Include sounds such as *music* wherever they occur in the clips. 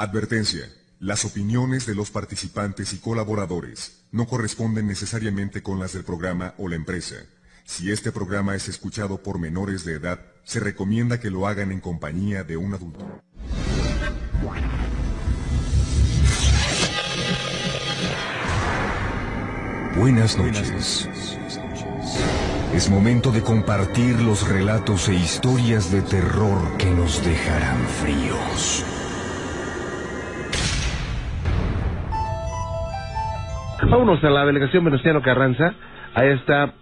Advertencia. Las opiniones de los participantes y colaboradores no corresponden necesariamente con las del programa o la empresa. Si este programa es escuchado por menores de edad, se recomienda que lo hagan en compañía de un adulto. Buenas noches. Es momento de compartir los relatos e historias de terror que nos dejarán fríos. Vámonos a la delegación Venustiano Carranza. Ahí está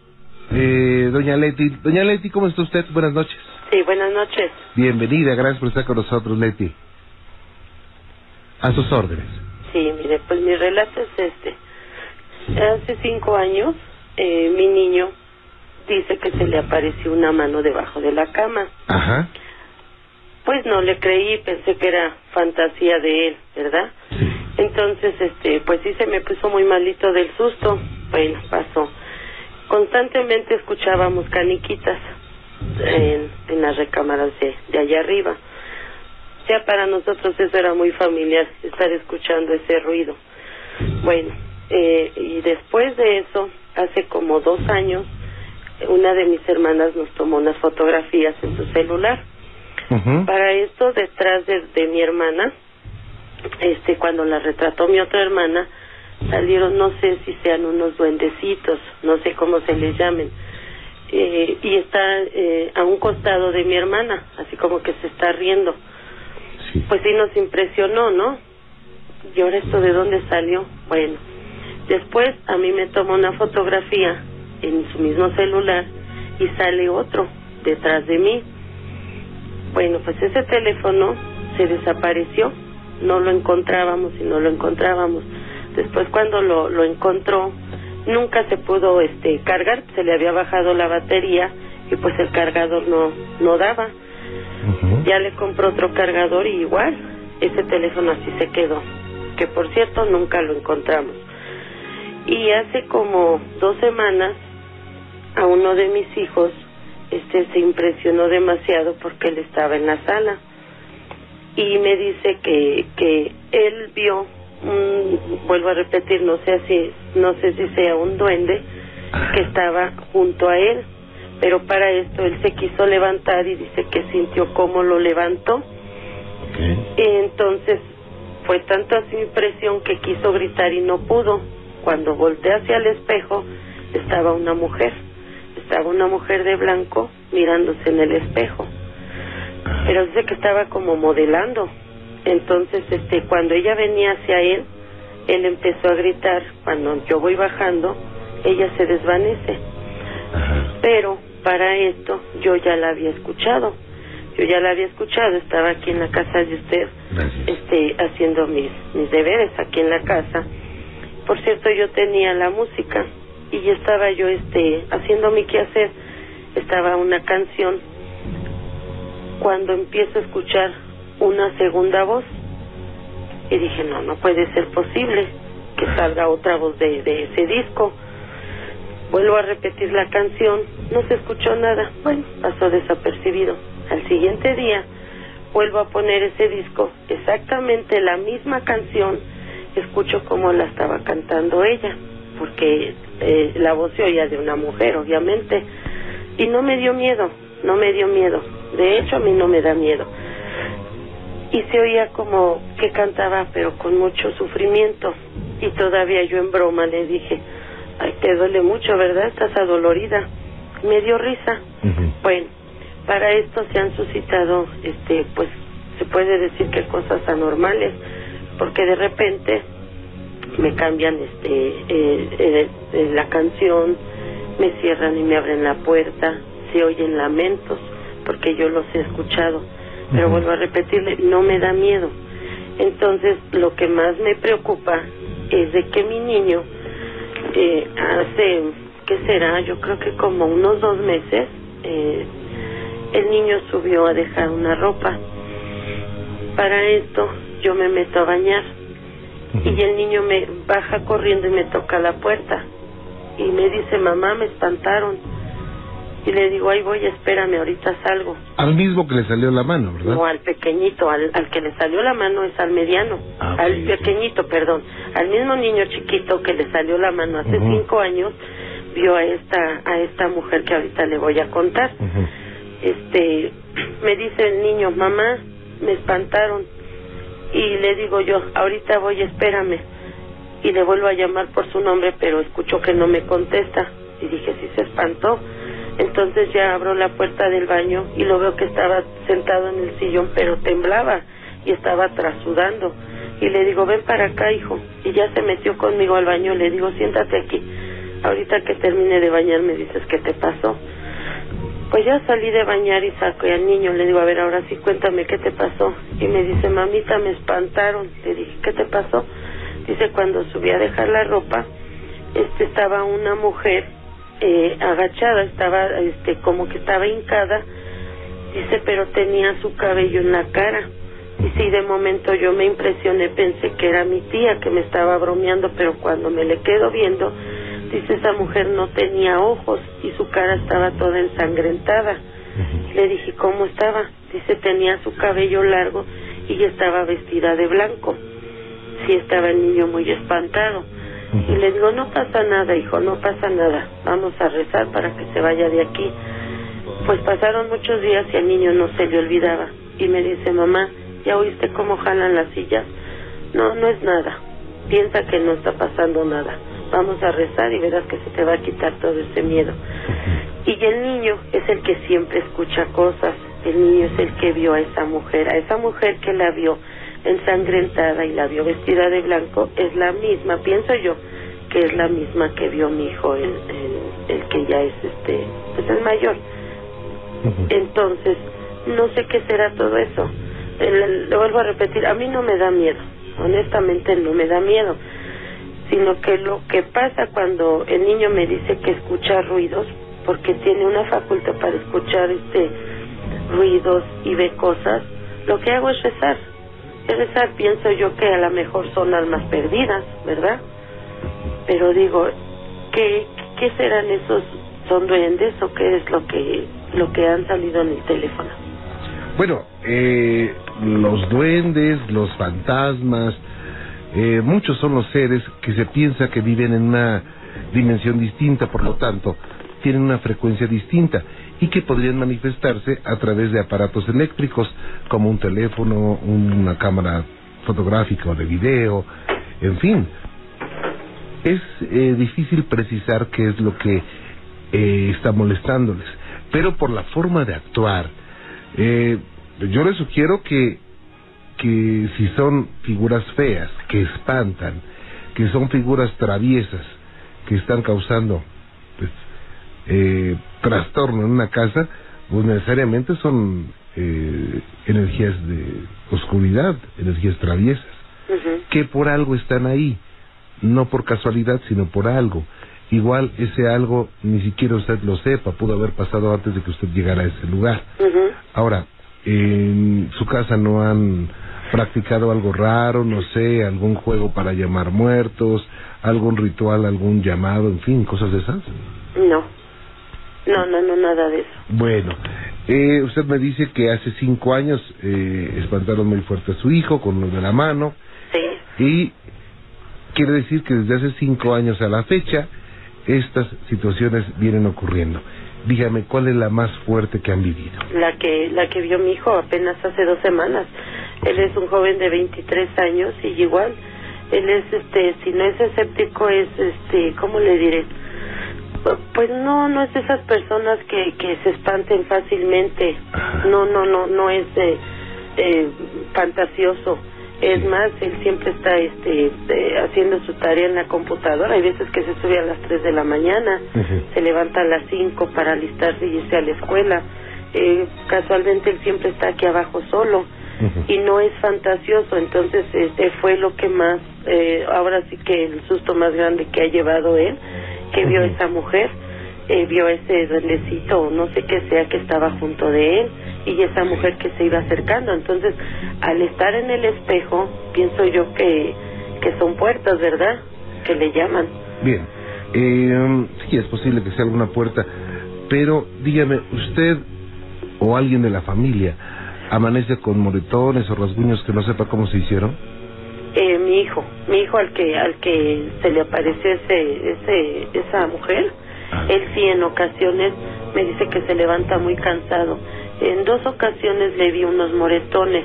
eh, doña Leti. Doña Leti, ¿cómo está usted? Buenas noches. Sí, buenas noches. Bienvenida, gracias por estar con nosotros, Leti. A sus órdenes. Sí, mire, pues mi relato es este. Hace cinco años, eh, mi niño dice que se le apareció una mano debajo de la cama. Ajá. Pues no le creí, pensé que era fantasía de él, ¿verdad? Entonces, este, pues sí se me puso muy malito del susto. Bueno, pasó. Constantemente escuchábamos caniquitas en, en las recámaras de, de allá arriba. Ya para nosotros eso era muy familiar, estar escuchando ese ruido. Bueno, eh, y después de eso, hace como dos años, una de mis hermanas nos tomó unas fotografías en su celular. Para esto, detrás de, de mi hermana, este, cuando la retrató mi otra hermana, salieron, no sé si sean unos duendecitos, no sé cómo se les llamen, eh, y está eh, a un costado de mi hermana, así como que se está riendo. Sí. Pues sí nos impresionó, ¿no? ¿Y ahora esto de dónde salió? Bueno, después a mí me toma una fotografía en su mismo celular y sale otro detrás de mí. Bueno, pues ese teléfono se desapareció, no lo encontrábamos y no lo encontrábamos. Después cuando lo, lo encontró, nunca se pudo este cargar, se le había bajado la batería y pues el cargador no no daba. Ya le compró otro cargador y igual ese teléfono así se quedó, que por cierto nunca lo encontramos. Y hace como dos semanas a uno de mis hijos este se impresionó demasiado porque él estaba en la sala. Y me dice que que él vio un, vuelvo a repetir no sé si no sé si sea un duende que estaba junto a él pero para esto él se quiso levantar y dice que sintió cómo lo levantó. Y entonces fue tanta su impresión que quiso gritar y no pudo. Cuando volteé hacia el espejo estaba una mujer, estaba una mujer de blanco mirándose en el espejo, pero dice que estaba como modelando. Entonces, este, cuando ella venía hacia él, él empezó a gritar. Cuando yo voy bajando, ella se desvanece. Pero para esto yo ya la había escuchado. Yo ya la había escuchado, estaba aquí en la casa de usted, Gracias. este, haciendo mis, mis deberes aquí en la casa. Por cierto, yo tenía la música y estaba yo, este, haciendo mi quehacer. Estaba una canción cuando empiezo a escuchar una segunda voz y dije, no, no puede ser posible que salga otra voz de, de ese disco. Vuelvo a repetir la canción, no se escuchó nada, bueno, pasó desapercibido. Al siguiente día vuelvo a poner ese disco, exactamente la misma canción, escucho como la estaba cantando ella, porque eh, la voz se oía de una mujer, obviamente, y no me dio miedo, no me dio miedo, de hecho a mí no me da miedo. Y se oía como que cantaba, pero con mucho sufrimiento, y todavía yo en broma le dije, ay, te duele mucho, ¿verdad? Estás adolorida. Me dio risa. Bueno, para esto se han suscitado, este, pues, se puede decir que cosas anormales, porque de repente me cambian, este, eh, la canción, me cierran y me abren la puerta, se oyen lamentos, porque yo los he escuchado, pero vuelvo a repetirle, no me da miedo. Entonces, lo que más me preocupa es de que mi niño eh, hace, ¿qué será? Yo creo que como unos dos meses, eh, el niño subió a dejar una ropa. Para esto yo me meto a bañar Y el niño me baja corriendo y me toca la puerta y me dice, mamá, me espantaron. Y le digo, ahí voy, espérame, ahorita salgo. Al mismo que le salió la mano, ¿verdad? No, al pequeñito, al, al que le salió la mano es al mediano, Ah, al pequeñito, perdón, al mismo niño chiquito que le salió la mano hace cinco años, vio a esta, a esta mujer que ahorita le voy a contar. Este, *clears throat* me dice el niño, mamá, me espantaron. Y le digo yo, ahorita voy, espérame. Y le vuelvo a llamar por su nombre, pero escucho que no me contesta. Y dije, sí se espantó. Entonces ya abro la puerta del baño y lo veo que estaba sentado en el sillón, pero temblaba y estaba trasudando. Y le digo, ven para acá, hijo. Y ya se metió conmigo al baño. Le digo, siéntate aquí. Ahorita que termine de bañar me dices qué te pasó. Pues ya salí de bañar y saqué al niño. Le digo, a ver, ahora sí cuéntame qué te pasó. Y me dice, mamita, me espantaron. Le dije, ¿qué te pasó? Dice, cuando subí a dejar la ropa, este estaba una mujer eh, agachada, estaba este como que estaba hincada. Dice, pero tenía su cabello en la cara. Y sí, de momento yo me impresioné, pensé que era mi tía que me estaba bromeando, pero cuando me le quedo viendo, dice, esa mujer no tenía ojos y su cara estaba toda ensangrentada. Le dije, ¿cómo estaba? Dice, tenía su cabello largo y estaba vestida de blanco. Sí, estaba el niño muy espantado. Y le digo, no pasa nada, hijo, no pasa nada. Vamos a rezar para que se vaya de aquí. Pues pasaron muchos días y al niño no se le olvidaba. Y me dice, mamá, ¿ya oíste cómo jalan las sillas? No, no es nada. Piensa que no está pasando nada. Vamos a rezar y verás que se te va a quitar todo ese miedo. Y el niño es el que siempre escucha cosas. El niño es el que vio a esa mujer. A esa mujer que la vio ensangrentada y la vio vestida de blanco es la misma, pienso yo, que es la misma que vio mi hijo, el, el, el que ya es este, pues el mayor. Entonces, no sé qué será todo eso. El- Lo vuelvo a repetir, a mí no me da miedo, honestamente no me da miedo, sino que lo que pasa cuando el niño me dice que escucha ruidos, porque tiene una facultad para escuchar este ruidos y ve cosas, lo que hago es rezar. Rezar, pienso yo que a lo mejor son almas perdidas, ¿verdad? Pero digo, ¿qué, qué serán esos? ¿Son duendes o qué es lo que, lo que han salido en el teléfono? Bueno, eh, los duendes, los fantasmas, eh, muchos son los seres que se piensa que viven en una dimensión distinta, por lo tanto, tienen una frecuencia distinta y que podrían manifestarse a través de aparatos eléctricos como un teléfono, una cámara fotográfica o de video, en fin. Es eh, difícil precisar qué es lo que eh, está molestándoles, pero por la forma de actuar, eh, yo les sugiero que, que si son figuras feas, que espantan, que son figuras traviesas, que están causando pues, eh, trastorno en una casa, pues necesariamente son eh, energías de oscuridad, energías traviesas, que por algo están ahí, no por casualidad, sino por algo. Igual ese algo ni siquiera usted lo sepa, pudo haber pasado antes de que usted llegara a ese lugar. Ahora, en su casa no han practicado algo raro, no sé, algún juego para llamar muertos, algún ritual, algún llamado, en fin, cosas de esas. No. No, no, no, nada de eso. Bueno, eh, usted me dice que hace cinco años eh, espantaron muy fuerte a su hijo con lo de la mano Sí. y quiere decir que desde hace cinco años a la fecha estas situaciones vienen ocurriendo. Dígame, ¿cuál es la más fuerte que han vivido? La que, la que vio mi hijo apenas hace dos semanas. Él es un joven de 23 años y igual, él es, este, si no es escéptico, es, este, ¿cómo le diré? Pu- Pues no, no es de esas personas que, que se espanten fácilmente. No, no, no, no es eh, eh, fantasioso. Es más, él siempre está este, eh, haciendo su tarea en la computadora. Hay veces que se sube a las 3 de la mañana, se levanta a las 5 para alistarse y irse a la escuela. Eh, casualmente él siempre está aquí abajo solo y no es fantasioso. Entonces, este fue lo que más, eh, ahora sí que el susto más grande que ha llevado él, que vio esa mujer, eh, vio ese duendecito o no sé qué sea que estaba junto de él y esa mujer que se iba acercando. Entonces, al estar en el espejo, pienso yo que, que son puertas, ¿verdad? Que le llaman. Bien, eh, sí, es posible que sea alguna puerta. pero dígame, ¿usted o alguien de la familia amanece con moretones o rasguños que no sepa cómo se hicieron? Eh, mi hijo, mi hijo al que al que se le apareció ese, ese esa mujer. Él sí en ocasiones me dice que se levanta muy cansado. En dos ocasiones le vi unos moretones.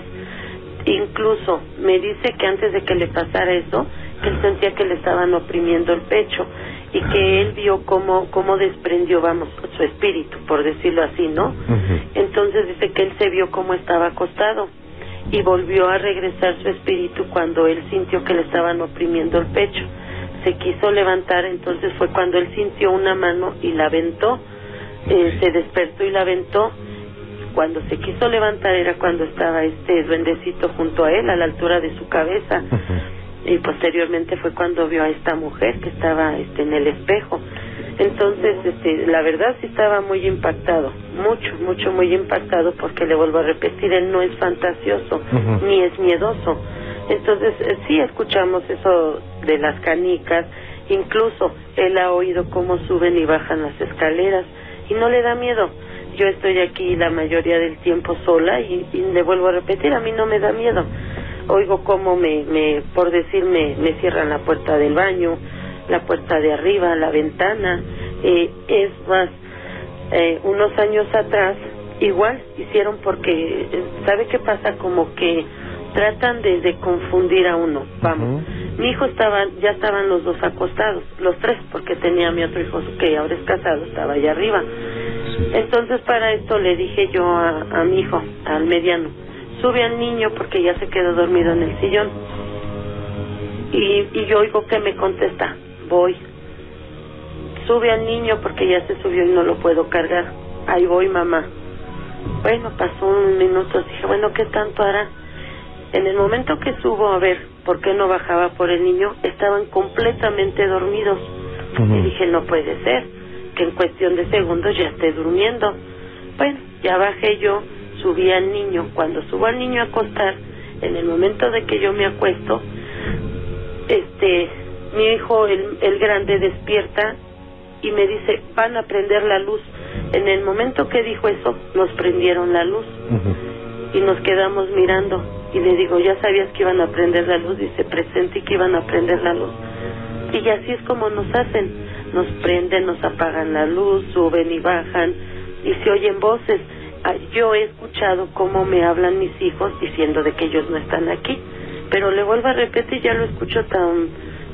Incluso me dice que antes de que le pasara eso, que él sentía que le estaban oprimiendo el pecho y que él vio cómo cómo desprendió, vamos, su espíritu, por decirlo así, ¿no? Entonces dice que él se vio cómo estaba acostado y volvió a regresar su espíritu cuando él sintió que le estaban oprimiendo el pecho. Se quiso levantar, entonces fue cuando él sintió una mano y la aventó, eh, se despertó y la aventó. Cuando se quiso levantar era cuando estaba este duendecito junto a él, a la altura de su cabeza. Y posteriormente fue cuando vio a esta mujer que estaba este, en el espejo. Entonces, este, la verdad sí estaba muy impactado, mucho, mucho, muy impactado porque le vuelvo a repetir, él no es fantasioso, ni es miedoso. Entonces, eh, sí escuchamos eso de las canicas, incluso él ha oído cómo suben y bajan las escaleras y no le da miedo. Yo estoy aquí la mayoría del tiempo sola y, y le vuelvo a repetir, a mí no me da miedo. Oigo cómo me, me por decir, me, me cierran la puerta del baño, la puerta de arriba, la ventana. Eh, es más, eh, unos años atrás, igual hicieron porque, eh, ¿sabe qué pasa? Como que tratan de, de confundir a uno. Vamos. Mi hijo estaba, ya estaban los dos acostados, los tres, porque tenía a mi otro hijo que ahora es casado, estaba allá arriba. Entonces para esto le dije yo a, a mi hijo, al mediano, sube al niño porque ya se quedó dormido en el sillón. Y, y yo oigo que me contesta, voy. Sube al niño porque ya se subió y no lo puedo cargar. Ahí voy, mamá. Bueno, pasó un minuto, dije, bueno, ¿qué tanto hará? En el momento que subo a ver por qué no bajaba por el niño, estaban completamente dormidos. Y dije, no puede ser, que en cuestión de segundos ya esté durmiendo. Bueno, ya bajé yo, subí al niño. Cuando subo al niño a acostar, en el momento de que yo me acuesto, este, mi hijo, el, el grande, despierta y me dice, van a prender la luz. En el momento que dijo eso, nos prendieron la luz y nos quedamos mirando. Y le digo, ¿ya sabías que iban a prender la luz? Dice, presente que iban a prender la luz. Y así es como nos hacen. Nos prenden, nos apagan la luz, suben y bajan y se oyen voces. Ah, Yo he escuchado cómo me hablan mis hijos diciendo de que ellos no están aquí, pero le vuelvo a repetir, ya lo escucho tan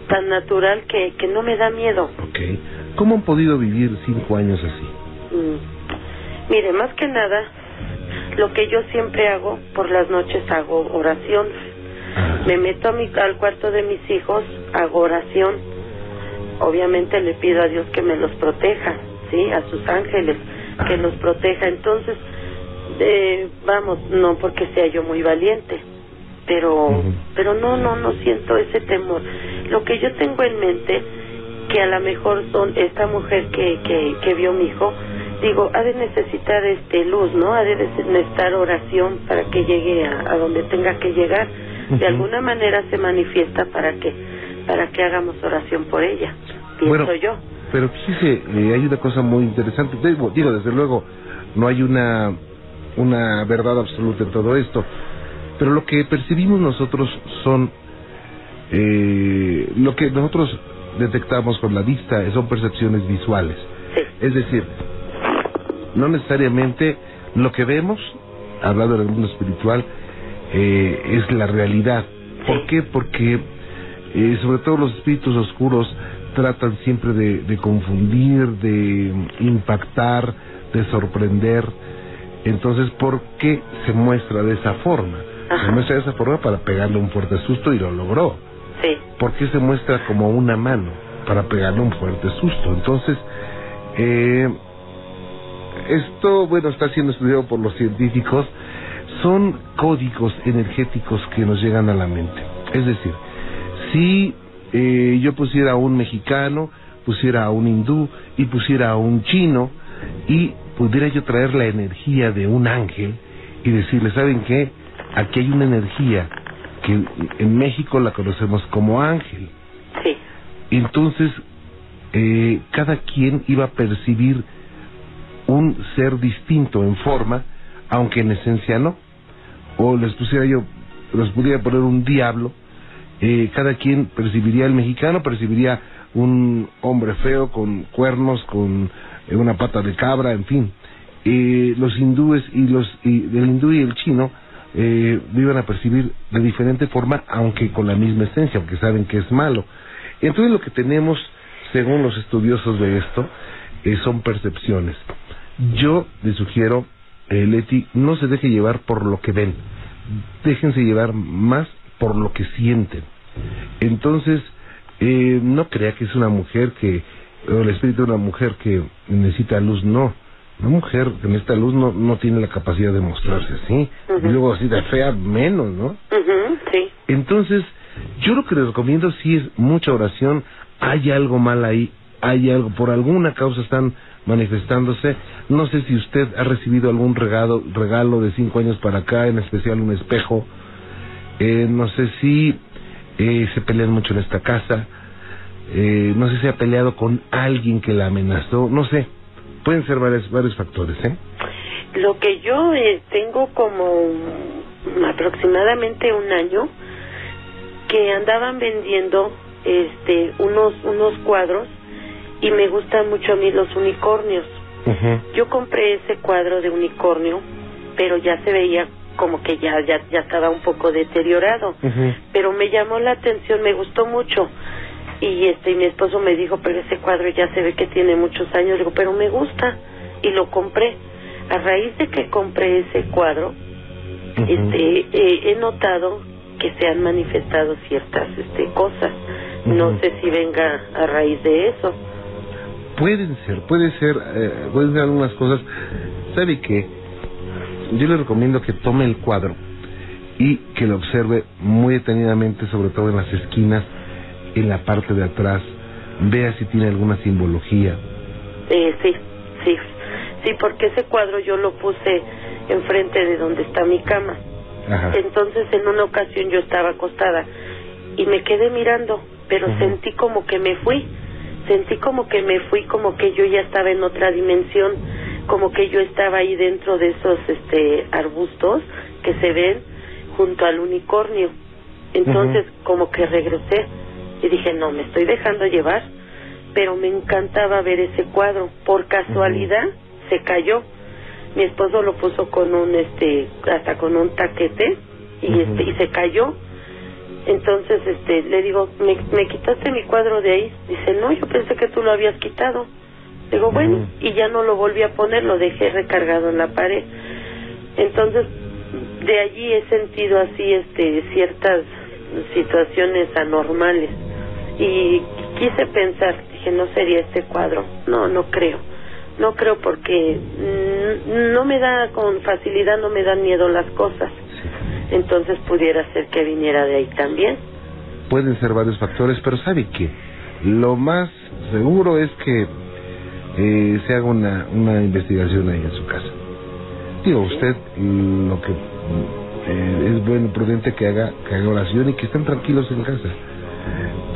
tan natural que, que no me da miedo. Ok. ¿Cómo han podido vivir cinco años así? Mm. Mire, más que nada, lo que yo siempre hago, por las noches hago oración. Me meto a mi, al cuarto de mis hijos, hago oración. Obviamente le pido a Dios que me los proteja, ¿sí? A sus ángeles, que los proteja. Entonces, eh, vamos, no porque sea yo muy valiente, pero, pero no, no, no siento ese temor. Lo que yo tengo en mente, que a lo mejor son esta mujer que, que, que vio mi hijo, digo, ha de necesitar este luz, ¿no? Ha de necesitar oración para que llegue a, a donde tenga que llegar. De alguna manera se manifiesta para que para que hagamos oración por ella. Pienso Bueno, yo. Pero fíjese, eh, hay una cosa muy interesante. Digo, digo, desde luego, no hay una, una verdad absoluta en todo esto. Pero lo que percibimos nosotros son. Eh, lo que nosotros detectamos con la vista son percepciones visuales. Sí. Es decir, no necesariamente lo que vemos, hablando del mundo espiritual, eh, es la realidad. ¿Por qué? Porque eh, sobre todo los espíritus oscuros tratan siempre de, de confundir, de impactar, de sorprender. Entonces, ¿por qué se muestra de esa forma? Ajá. Se muestra de esa forma para pegarle un fuerte susto y lo logró. Sí. ¿Por qué se muestra como una mano? Para pegarle un fuerte susto. Entonces, eh, esto, bueno, está siendo estudiado por los científicos, son códigos energéticos que nos llegan a la mente. Es decir, si eh, yo pusiera a un mexicano, pusiera a un hindú y pusiera a un chino y pudiera yo traer la energía de un ángel y decirle, ¿saben qué? Aquí hay una energía que en México la conocemos como ángel. Sí. Entonces, eh, cada quien iba a percibir un ser distinto en forma, aunque en esencia no. O les pusiera yo, les pudiera poner un diablo, eh, cada quien percibiría, el mexicano percibiría un hombre feo con cuernos, con eh, una pata de cabra, en fin. Eh, los hindúes y los y el hindú y el chino eh, viven a percibir de diferente forma, aunque con la misma esencia, aunque saben que es malo. Entonces lo que tenemos, según los estudiosos de esto, eh, son percepciones. Yo les sugiero, eh, Leti, no se deje llevar por lo que ven, déjense llevar más por lo que sienten. Entonces, eh, no crea que es una mujer que, o el espíritu de una mujer que necesita luz, no. Una mujer que necesita luz no, no tiene la capacidad de mostrarse así. Y luego así de fea, menos, ¿no? Sí. Entonces, yo lo que les recomiendo sí es mucha oración. Hay algo mal ahí, hay algo, por alguna causa están manifestándose. No sé si usted ha recibido algún regalo, regalo de cinco años para acá, en especial un espejo. Eh, no sé si eh, se pelean mucho en esta casa. Eh, no sé si ha peleado con alguien que la amenazó. No sé. Pueden ser varios, varios factores, ¿eh? Lo que yo eh, tengo como aproximadamente un año que andaban vendiendo este unos unos cuadros y me gustan mucho a mí los unicornios. Yo compré ese cuadro de unicornio, pero ya se veía como que ya ya ya estaba un poco deteriorado, pero me llamó la atención, me gustó mucho. Y este y mi esposo me dijo, "Pero ese cuadro ya se ve que tiene muchos años." Digo, "Pero me gusta." Y lo compré. A raíz de que compré ese cuadro, este eh, he notado que se han manifestado ciertas este cosas. No sé si venga a raíz de eso. Pueden ser, puede ser, eh, pueden ser algunas cosas. ¿Sabe qué? Yo le recomiendo que tome el cuadro y que lo observe muy detenidamente, sobre todo en las esquinas, en la parte de atrás. Vea si tiene alguna simbología. Eh, sí, sí, sí, porque ese cuadro yo lo puse enfrente de donde está mi cama. Ajá. Entonces en una ocasión yo estaba acostada y me quedé mirando, pero sentí como que me fui, sentí como que me fui, como que yo ya estaba en otra dimensión, como que yo estaba ahí dentro de esos este arbustos que se ven junto al unicornio. Entonces como que regresé y dije, no, me estoy dejando llevar, pero me encantaba ver ese cuadro. Por casualidad se cayó. Mi esposo lo puso con un este hasta con un taquete y este y se cayó. Entonces este le digo, "¿Me, me quitaste mi cuadro de ahí?" Dice, "No, yo pensé que tú lo habías quitado." Digo, "Bueno." Y ya no lo volví a poner, lo dejé recargado en la pared. Entonces, de allí he sentido así este ciertas situaciones anormales y quise pensar, dije, no sería este cuadro. No, no creo. No creo porque no me da con facilidad, no me dan miedo las cosas. Entonces pudiera ser que viniera de ahí también. Pueden ser varios factores, pero ¿sabe qué? Lo más seguro es que eh, se haga una, una investigación ahí en su casa. Digo, usted mm, lo que eh, es bueno, prudente que haga, que haga oración y que estén tranquilos en casa.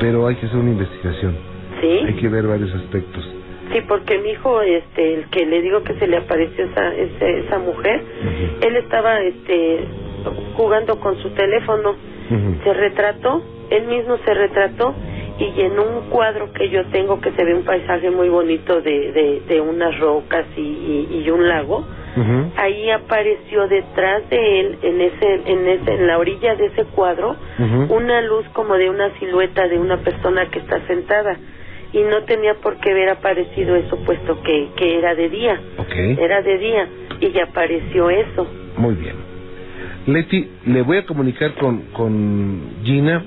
Pero hay que hacer una investigación. ¿Sí? Hay que ver varios aspectos. Sí, porque mi hijo, este, el que le digo que se le apareció esa, esa mujer, él estaba, este, jugando con su teléfono, se retrató, él mismo se retrató y en un cuadro que yo tengo que se ve un paisaje muy bonito de, de, de unas rocas y, y, y un lago, ahí apareció detrás de él, en ese, en ese, en la orilla de ese cuadro, una luz como de una silueta de una persona que está sentada y no tenía por qué haber aparecido eso puesto que, que era de día, era de día y ya apareció eso. Muy bien. Leti, le voy a comunicar con, con Gina.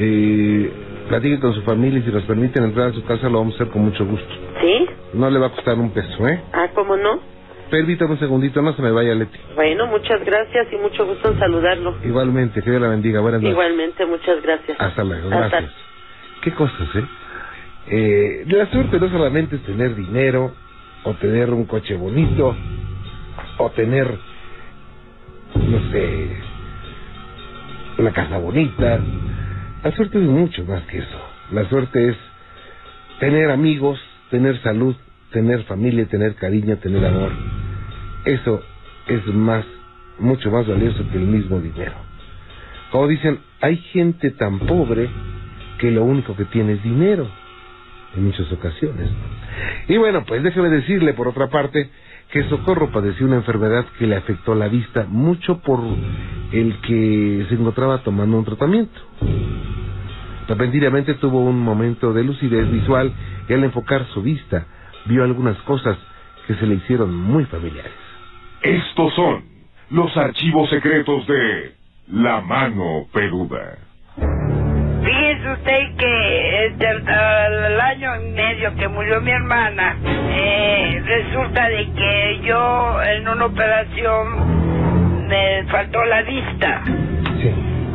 Eh, platique con su familia y si nos permiten entrar a su casa lo vamos a hacer con mucho gusto. ¿Sí? No le va a costar un peso, ¿eh? Ah, ¿cómo no? Permítame un segundito, no se me vaya Leti. Bueno, muchas gracias y mucho gusto en saludarlo. Igualmente, que Dios la bendiga. Buenas noches. Igualmente, muchas gracias. Hasta luego, Hasta- gracias. ¿Qué cosas, eh? eh? La suerte no solamente es tener dinero, o tener un coche bonito, o tener, no sé, una casa bonita. La suerte es mucho más que eso. La suerte es tener amigos, tener salud tener familia, tener cariño, tener amor. Eso es más, mucho más valioso que el mismo dinero. Como dicen, hay gente tan pobre que lo único que tiene es dinero, en muchas ocasiones. Y bueno, pues déjeme decirle, por otra parte, que Socorro padeció una enfermedad que le afectó la vista mucho por el que se encontraba tomando un tratamiento. Repentinamente tuvo un momento de lucidez visual y al enfocar su vista vio algunas cosas que se le hicieron muy familiares. Estos son los archivos secretos de La Mano Peluda. Año y medio que murió mi hermana, eh, resulta de que yo en una operación me faltó la vista.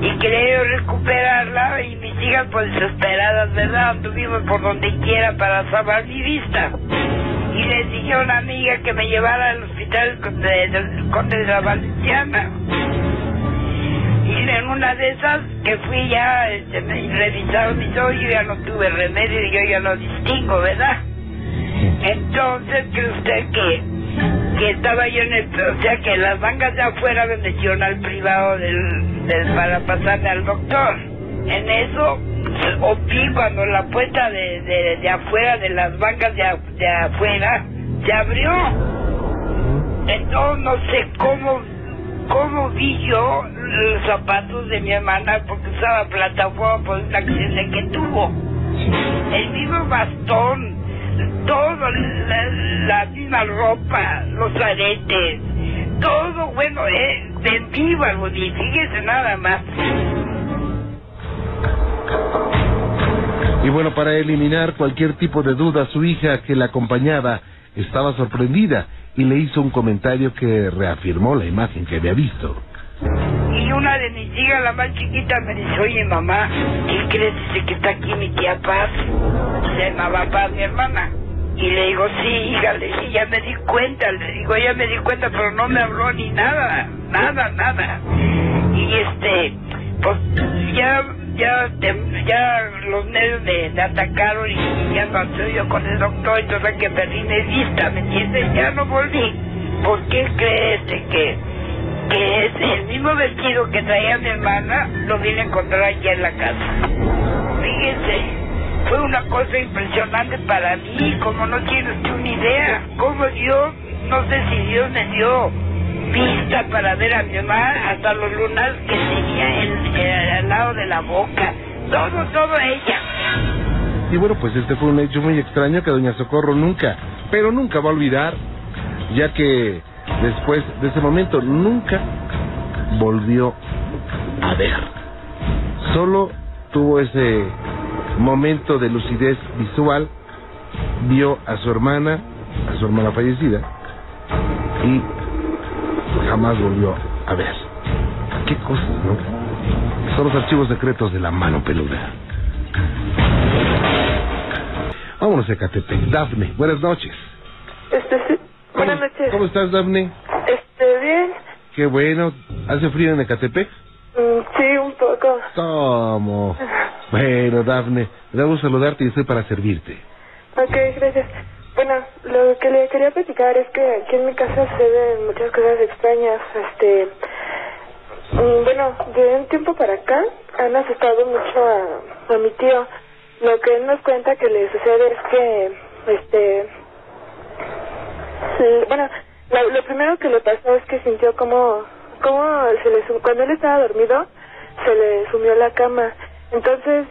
Y quería recuperarla y mis hijas pues desesperadas, ¿verdad? Anduvimos por donde quiera para salvar mi vista. Y le dije a una amiga que me llevara al hospital del Conde de la Valenciana y en una de esas que fui ya, este, me revisaron mis ojos, yo ya no tuve remedio y yo ya no distingo, ¿verdad? Entonces, ¿cree usted que, que estaba yo en el, o sea, que las mangas de afuera me metieron al privado del, para pasarme al doctor? En eso, vi cuando la puerta de, de, de afuera, de las bancas de, de afuera, se abrió. Entonces, no sé cómo cómo vi yo los zapatos de mi hermana porque usaba plataforma por un accidente que tuvo. El mismo bastón, todo, la, la misma ropa, los aretes, todo bueno, eh, de vivo, y fíjese nada más. Y bueno, para eliminar cualquier tipo de duda, su hija que la acompañaba estaba sorprendida y le hizo un comentario que reafirmó la imagen que había visto. Y una de mis hijas, la más chiquita, me dice, oye mamá, ¿qué crees? Que está aquí mi tía Paz. Se llamaba Paz, mi hermana. Y le digo, sí, hija, le ya me di cuenta, le digo, ya me di cuenta, pero no me habló ni nada, nada, nada. Y este, pues ya, ya, ya los medios me, atacaron y ya pasó yo con el doctor, entonces que perdí mi vista, ¿me entiendes? Ya no volví. ¿Por qué crees que, que es el mismo vestido que traía mi hermana, lo vine a encontrar aquí en la casa? Fíjense fue una cosa impresionante para mí, como no tienes usted una idea, como Dios, no sé si Dios me dio vista para ver a mi mamá, hasta los lunares que tenía en, al lado de la boca, todo, todo ella. Y bueno, pues este fue un hecho muy extraño que doña Socorro nunca, pero nunca va a olvidar, ya que después de ese momento nunca volvió a ver. Solo tuvo ese momento de lucidez visual, vio a su hermana, a su hermana fallecida, y jamás volvió a ver. Qué cosas, ¿no? Son los archivos secretos de la mano peluda. Vámonos a Catepec. Dafne, buenas noches. Este, sí. Buenas noches. ¿Cómo estás, Dafne? Este, bien. Qué bueno. ¿Hace frío en Ecatepec? Mm, sí, un poco. ¿Cómo? Bueno, Dafne, debo saludarte y estoy para servirte. Ok, gracias. Que le quería platicar es que aquí en mi casa suceden muchas cosas extrañas. Este, mm, bueno, de un tiempo para acá han asustado mucho a, mi tío. Lo que él nos cuenta que le sucede es que, este, bueno, lo, lo primero que le pasó es que sintió como, como se le, cuando él estaba dormido, se le sumió la cama entonces,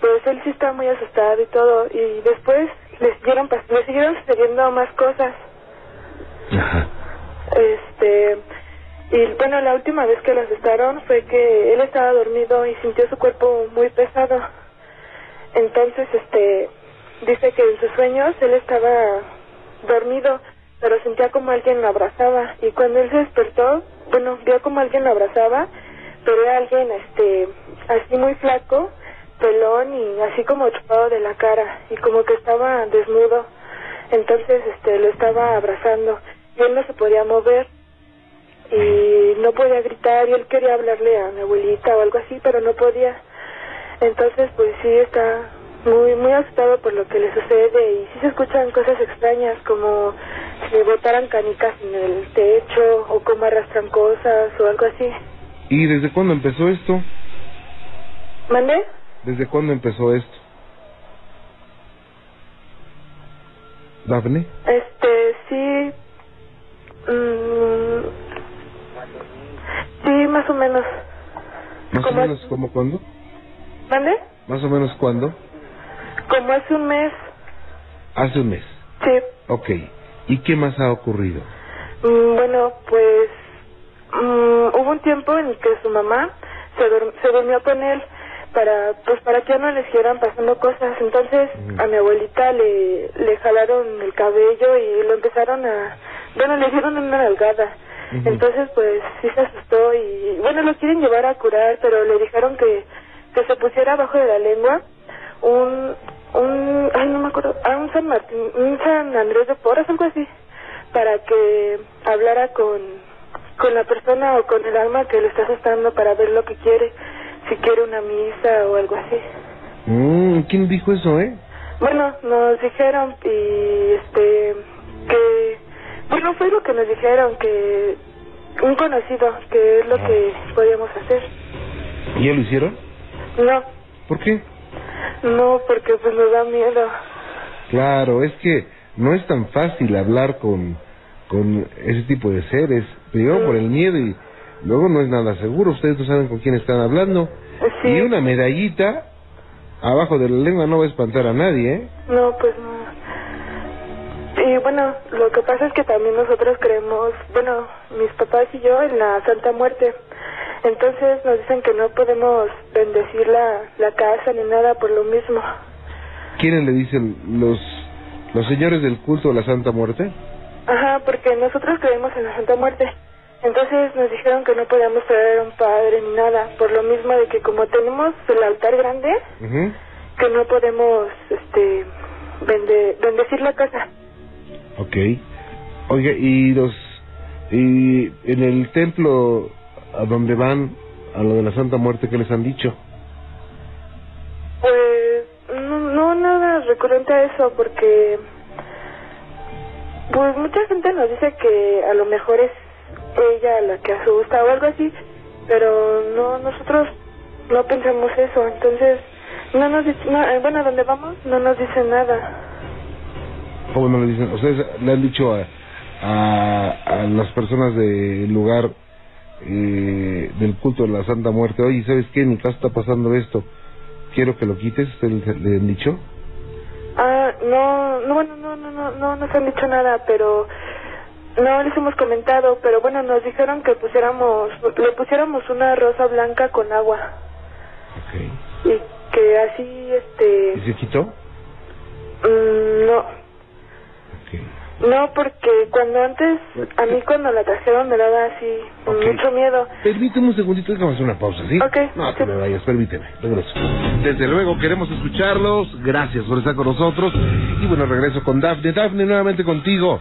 pues él sí estaba muy asustado y todo. Y después le siguieron, le siguieron sucediendo más cosas. Ajá. Este, y bueno, la última vez que lo asustaron fue que él estaba dormido y sintió su cuerpo muy pesado. Entonces, este, dice que en sus sueños él estaba dormido, pero sentía como alguien lo abrazaba. Y cuando él se despertó, bueno, vio como alguien lo abrazaba pero era alguien este así muy flaco, pelón y así como chupado de la cara y como que estaba desnudo. Entonces este lo estaba abrazando y él no se podía mover y no podía gritar y él quería hablarle a mi abuelita o algo así, pero no podía. Entonces pues sí está muy, muy asustado por lo que le sucede y sí se escuchan cosas extrañas como si botaran canicas en el techo o como arrastran cosas o algo así. ¿Y desde cuándo empezó esto? ¿Mande? ¿Desde cuándo empezó esto? ¿Dafne? Este, sí. mm, sí, más o menos. ¿Más o menos como cuándo? ¿Mande? ¿Más o menos cuándo? Como hace un mes. Hace un mes. Sí. Ok. ¿Y qué más ha ocurrido? Mm, Bueno, pues mm, hubo un tiempo en que su mamá se, dur- se durmió con él para pues para que no le siguieran pasando cosas. Entonces Ujú. a mi abuelita le, le jalaron el cabello y lo empezaron a... Bueno, le dieron una nalgada. Entonces pues sí se asustó y bueno, lo quieren llevar a curar, pero le dijeron que, que se pusiera abajo de la lengua un... un ay, no me acuerdo, ah, un San Martín, un San Andrés de Porras, algo así para que hablara con, con la persona o con el alma que le está asustando para ver lo que quiere, si quiere una misa o algo así. Mm, ¿Quién dijo eso, eh? Bueno, nos dijeron y este que bueno fue lo que nos dijeron que un conocido que es lo que podíamos hacer. ¿Y ya lo hicieron? No, ¿Por qué? no porque pues nos da miedo. Claro, es que no es tan fácil hablar con, con ese tipo de seres. Primero por el miedo y luego no es nada seguro. Ustedes no saben con quién están hablando. Sí. Y una medallita abajo de la lengua no va a espantar a nadie, ¿eh? No, pues no. Y bueno, lo que pasa es que también nosotros creemos, bueno, mis papás y yo en la Santa Muerte. Entonces nos dicen que no podemos bendecir la, la casa ni nada por lo mismo. ¿Quiénes le dicen los, los señores del culto de la Santa Muerte? Ajá, porque nosotros creemos en la Santa Muerte. Entonces nos dijeron que no podíamos traer a un padre ni nada, por lo mismo de que como tenemos el altar grande, que no podemos este bende- bendecir la casa. Ok. Oiga, y los y en el templo a donde van a lo de la Santa Muerte qué les han dicho? Pues no, no nada recurrente a eso porque pues mucha gente nos dice que a lo mejor es ella la que asusta o algo así, pero no nosotros no pensamos eso, entonces no nos dice, no, eh, bueno, donde vamos no nos dicen nada. ¿Cómo no le dicen? ¿Ustedes le han dicho a, a, a las personas del lugar eh, del culto de la Santa Muerte, oye, ¿sabes qué? En mi casa está pasando esto, quiero que lo quites, ¿ustedes le, le han dicho? Ah, no, no, bueno, no, no, no, no nos han dicho nada, pero no les hemos comentado, pero bueno, nos dijeron que pusiéramos, le pusiéramos una rosa blanca con agua. Y que así ¿Y este se quitó? mm, no no porque cuando antes a mí cuando la trajeron me daba así mucho miedo Permíteme un segundito, déjame hacer una pausa, ¿sí? Ok, No, te me vayas, permíteme. Regreso. Desde luego queremos escucharlos. Gracias por estar con nosotros. Y bueno, regreso con Dafne. Dafne, nuevamente contigo.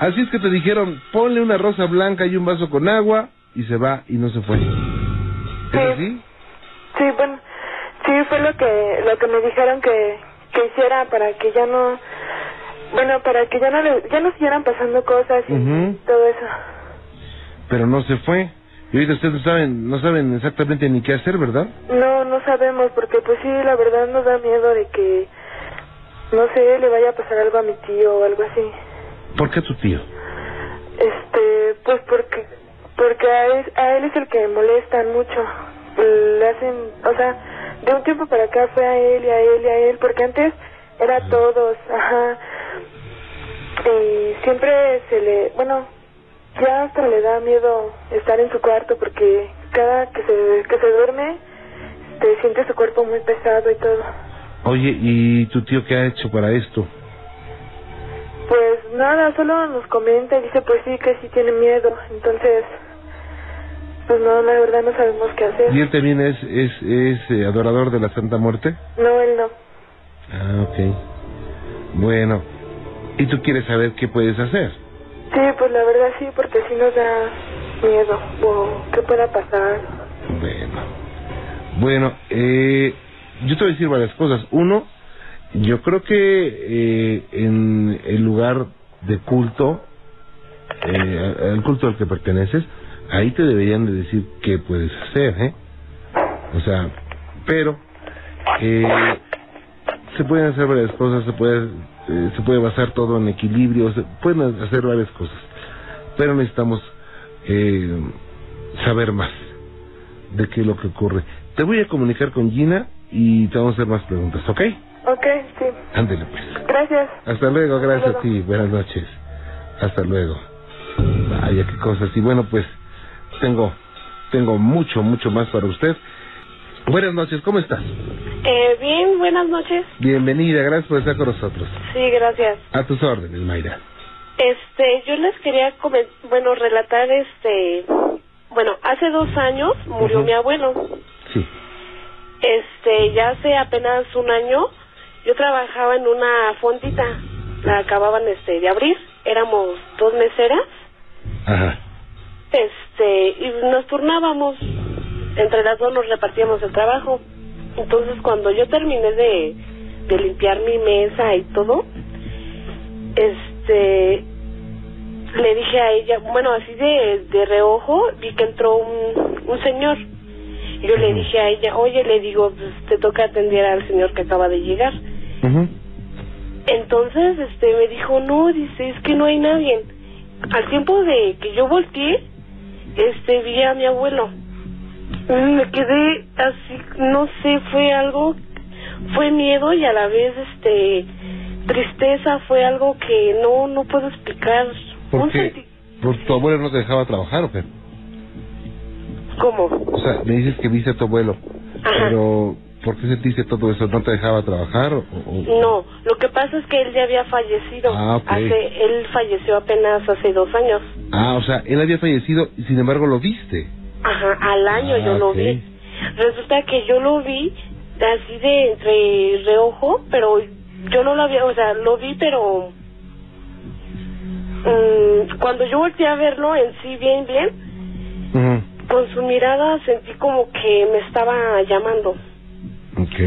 Así es que te dijeron, ponle una rosa blanca y un vaso con agua y se va y no se fue. ¿Es Sí. así? sí bueno sí fue lo que lo que me dijeron que que hiciera para que ya no bueno para que ya no le, ya no siguieran pasando cosas y todo eso Pero no se fue. Y ahorita ustedes no saben, no saben exactamente ni qué hacer, ¿verdad? no no sabemos porque pues sí la verdad nos da miedo de que no sé le vaya a pasar algo a mi tío o algo así ¿Por qué tu tío? Este, pues porque porque a él, a él es el que molestan mucho. Le hacen, o sea, de un tiempo para acá fue a él y a él y a él, porque antes era a todos, ajá. Y siempre se le, bueno, ya hasta le da miedo estar en su cuarto porque cada que se que se duerme, este, siente su cuerpo muy pesado y todo. Oye, ¿y tu tío qué ha hecho para esto? Nada, solo nos comenta y dice pues sí que sí tiene miedo, entonces pues no, la verdad no sabemos qué hacer. ¿Y él también es, es, es eh, adorador de la Santa Muerte? No, él no. Ah, ok. Bueno, ¿y tú quieres saber qué puedes hacer? Sí, pues la verdad sí, porque sí nos da miedo o qué pueda pasar. Bueno, bueno, eh, yo te voy a decir varias cosas. Uno, yo creo que eh, en el lugar de culto, eh, el culto al que perteneces, ahí te deberían de decir qué puedes hacer, ¿eh? O sea, pero eh, se pueden hacer varias cosas, se puede eh, se puede basar todo en equilibrio, se pueden hacer varias cosas, pero necesitamos eh, saber más de qué es lo que ocurre. Te voy a comunicar con Gina y te vamos a hacer más preguntas, ¿ok? Ok, sí. Ándele pues. Gracias. Hasta luego, gracias Hasta a ti, buenas noches. Hasta luego. Vaya, qué cosas. Y bueno, pues tengo, tengo mucho, mucho más para usted. Buenas noches, ¿cómo estás? Eh, bien, buenas noches. Bienvenida, gracias por estar con nosotros. Sí, gracias. A tus órdenes, Mayra. Este, yo les quería, bueno, relatar, este, bueno, hace dos años murió Ujú. mi abuelo. Sí. Este, ya hace apenas un año, yo trabajaba en una fondita, la acababan, este, de abrir, éramos dos meseras, Ajá. este, y nos turnábamos, entre las dos nos repartíamos el trabajo. Entonces, cuando yo terminé de, de limpiar mi mesa y todo, este, le dije a ella, bueno, así de, de reojo, vi que entró un, un señor. Y yo le dije a ella, oye, le digo, pues te toca atender al señor que acaba de llegar. Entonces, este, me dijo, no, dice, es que no hay nadie. Al tiempo de que yo volteé, este, vi a mi abuelo. Me quedé así, no sé, fue algo, fue miedo y a la vez, este, tristeza, fue algo que no, no puedo explicar. ¿Por qué? ¿Por tu abuelo no te dejaba trabajar o qué? ¿Cómo? O sea, me dices que viste a tu abuelo, Ajá. pero ¿por qué sentiste todo eso? ¿No te dejaba trabajar? O, o- No, lo que pasa es que él ya había fallecido. Ah, ok. Hace, él falleció apenas hace dos años. Ah, o sea, él había fallecido y sin embargo lo viste. Ajá, al año Ah, yo lo vi. Resulta que yo lo vi así de entre reojo, pero yo no lo había, o sea, lo vi, pero mm, cuando yo volteé a verlo en sí bien, bien, Ujú. con su mirada sentí como que me estaba llamando. Ok.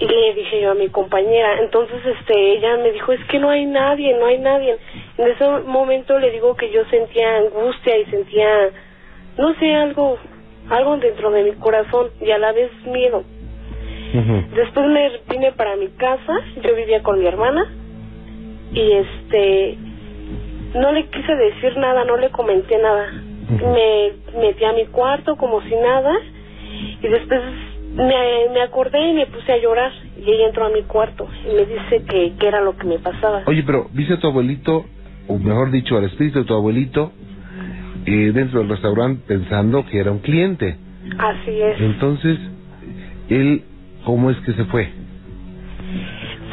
Y le dije yo a mi compañera, entonces este ella me dijo, es que no hay nadie, no hay nadie. En ese momento le digo que yo sentía angustia y sentía, no sé, algo, algo dentro de mi corazón y a la vez miedo. Después me vine para mi casa, yo vivía con mi hermana y este, no le quise decir nada, no le comenté nada. Me metí a mi cuarto como si nada y después me, me acordé y me puse a llorar y ella entró a mi cuarto y me dice que, que era lo que me pasaba. Oye, pero viste a tu abuelito, o mejor dicho, al espíritu de tu abuelito, eh, dentro del restaurante pensando que era un cliente. Así es. Entonces, él, ¿cómo es que se fue?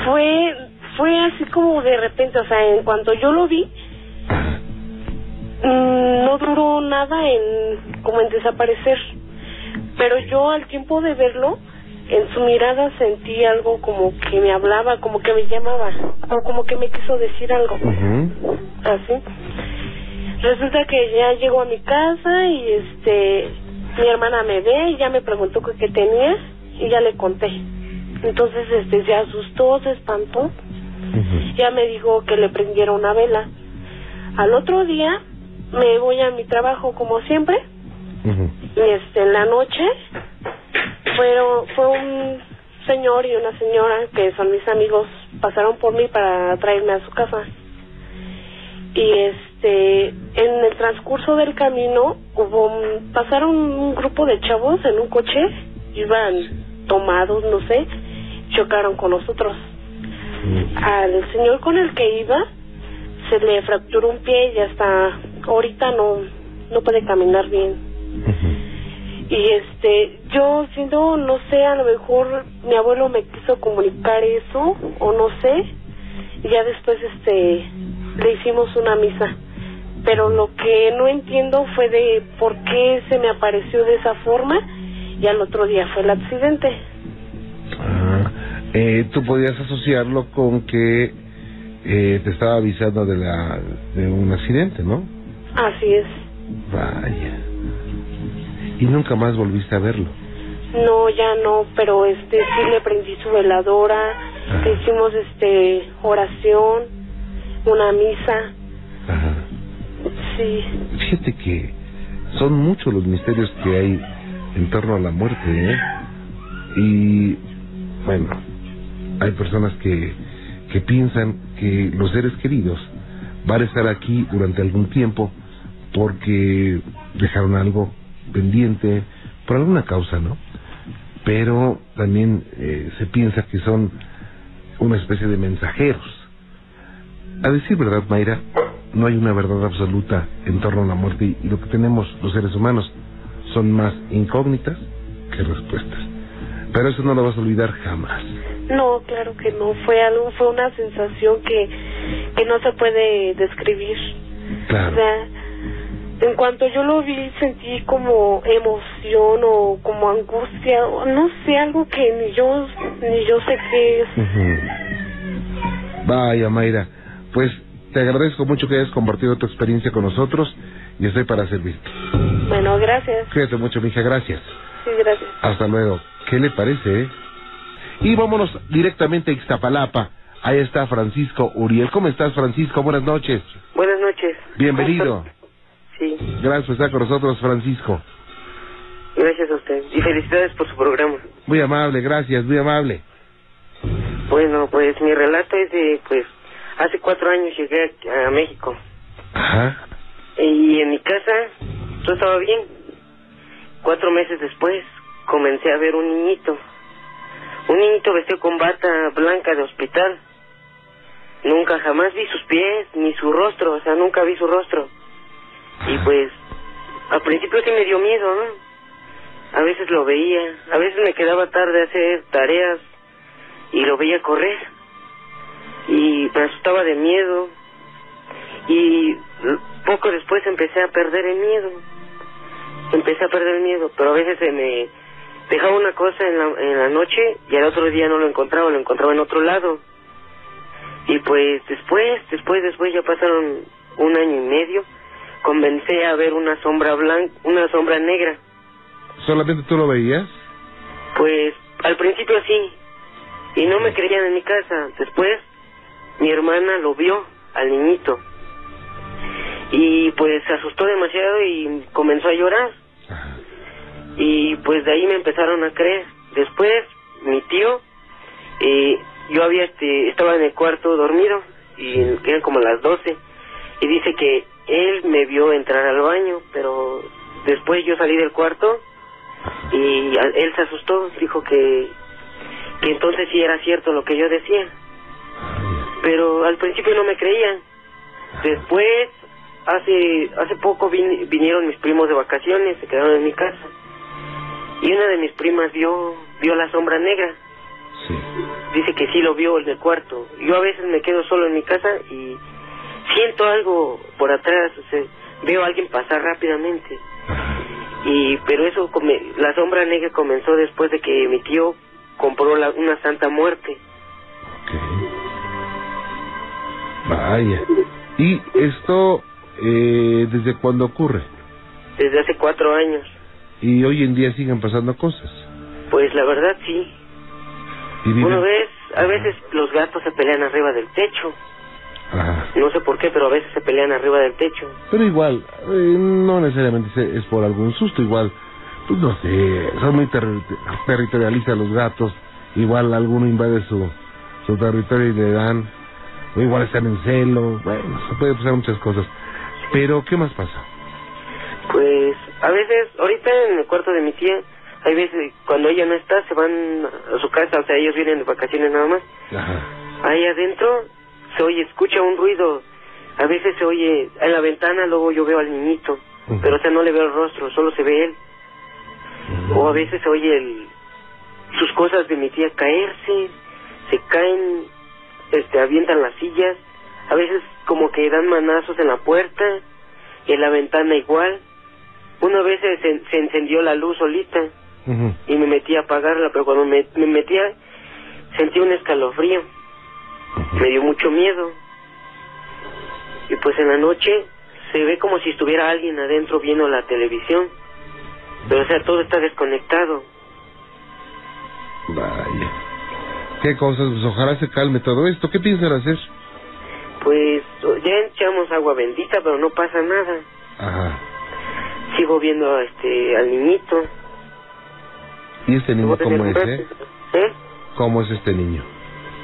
Fue, fue así como de repente, o sea, en cuanto yo lo vi. Mm, no duró nada en como en desaparecer pero yo al tiempo de verlo en su mirada sentí algo como que me hablaba como que me llamaba o como que me quiso decir algo. Así. Resulta que ya llegó a mi casa y este mi hermana me ve y ya me preguntó qué tenía y ya le conté. Entonces este se asustó se espantó. Ya me dijo que le prendiera una vela. Al otro día me voy a mi trabajo como siempre. Y este, en la noche fueron, fue un señor y una señora que son mis amigos, pasaron por mí para traerme a su casa. Y este, en el transcurso del camino hubo, pasaron un grupo de chavos en un coche, iban tomados, no sé, chocaron con nosotros al señor con el que iba se le fracturó un pie y hasta ahorita no no puede caminar bien. Y este yo siendo no sé a lo mejor mi abuelo me quiso comunicar eso o no sé y ya después este le hicimos una misa pero lo que no entiendo fue de por qué se me apareció de esa forma y al otro día fue el accidente Ah, eh, tú podías asociarlo con que eh, te estaba avisando de la de un accidente, ¿no? así es Vaya. Y nunca más volviste a verlo. No, ya no, pero este sí le prendí su veladora, Ajá. le hicimos este oración, una misa. Ajá. Sí, Fíjate que son muchos los misterios que hay en torno a la muerte, ¿eh? Y bueno, hay personas que, que piensan que los seres queridos van a estar aquí durante algún tiempo porque dejaron algo pendiente por alguna causa, ¿no? Pero también eh, se piensa que son una especie de mensajeros. A decir verdad, Mayra, no hay una verdad absoluta en torno a la muerte y, lo que tenemos los seres humanos son más incógnitas que respuestas. Pero eso no lo vas a olvidar jamás. no, claro que no, fue algo, fue una sensación que, que no se puede describir. O Claro. sea, en cuanto yo lo vi sentí como emoción o como angustia, o no sé, algo que ni yo, ni yo sé qué es. Vaya, Mayra. Pues te agradezco mucho que hayas compartido tu experiencia con nosotros y estoy para servirte. Bueno, gracias. Cuídate mucho, mija. Gracias. Sí, gracias. Hasta luego. ¿Qué le parece, eh? Y vámonos directamente a Ixtapalapa. Ahí está Francisco Uriel. ¿Cómo estás, Francisco? Buenas noches. Buenas noches. Bienvenido. Sí, Gracias por estar con nosotros, Francisco. gracias a usted. Y felicidades por su programa. Muy amable, gracias, muy amable. Bueno, pues mi relato es de, pues, hace cuatro años llegué a, a México. Ajá. Y en mi casa todo estaba bien. Cuatro meses después comencé a ver un niñito. Un niñito vestido con bata blanca de hospital. Nunca jamás vi sus pies ni su rostro, o sea, nunca vi su rostro. Y pues, al principio sí me dio miedo, ¿no? A veces lo veía, a veces me quedaba tarde a hacer tareas y lo veía correr. Y me asustaba de miedo. Y poco después empecé a perder el miedo. Empecé a perder el miedo, pero a veces se me dejaba una cosa en la, en la noche y al otro día no lo encontraba, lo encontraba en otro lado. Y pues después, después, después ya pasaron un año y medio, comencé a ver una sombra blanca, una sombra negra. ¿Solamente tú lo veías? Pues al principio sí, y no me creían en mi casa. Después mi hermana lo vio al niñito y pues se asustó demasiado y comenzó a llorar. Ajá. Y pues de ahí me empezaron a creer. Después mi tío, eh, yo había este, estaba en el cuarto dormido y eran como las 12 y dice que él me vio entrar al baño, pero después yo salí del cuarto y él se asustó, dijo que que entonces sí era cierto lo que yo decía, pero al principio no me creían. Después hace hace poco vin- vinieron mis primos de vacaciones, se quedaron en mi casa y una de mis primas vio vio la sombra negra. Sí. Dice que sí lo vio en el cuarto. Yo a veces me quedo solo en mi casa y siento algo por atrás, o sea, veo a alguien pasar rápidamente. Y pero eso come- la sombra negra comenzó después de que mi tío compró la- una santa muerte. Ok. Vaya. ¿Y esto eh, desde cuándo ocurre? Desde hace cuatro años. Y hoy en día siguen pasando cosas. Pues la verdad sí. Y Una vez, a veces los gatos se pelean arriba del techo. Ajá. No sé por qué, pero a veces se pelean arriba del techo. Pero igual, eh, no necesariamente es por algún susto, igual, pues no sé, son muy terri- territorialistas los gatos, igual alguno invade su, su territorio y le dan, o igual están en celo, bueno, se puede pasar muchas cosas. Pero, ¿qué más pasa? Pues a veces, ahorita en el cuarto de mi tía, hay veces cuando ella no está, se van a su casa, o sea, ellos vienen de vacaciones nada más. Ajá. Ahí adentro se oye, escucha un ruido. A veces se oye en la ventana, luego yo veo al niñito, pero o sea, no le veo el rostro, solo se ve él. O a veces se oye el, sus cosas de mi tía caerse, se caen, este, avientan las sillas. A veces como que dan manazos en la puerta y en la ventana igual. Una vez se, se- encendió la luz solita y me metí a apagarla, pero cuando me, me metía sentí un escalofrío, me dio mucho miedo. Y pues en la noche se ve como si estuviera alguien adentro viendo la televisión, pero o sea, todo está desconectado. Vaya. ¿Qué cosas? Pues ojalá se calme todo esto. ¿Qué piensan hacer? Pues ya echamos agua bendita, pero no pasa nada. Ajá. Sigo viendo este al niñito. ¿Y este niño cómo es, eh? ¿Eh? ¿Cómo es este niño?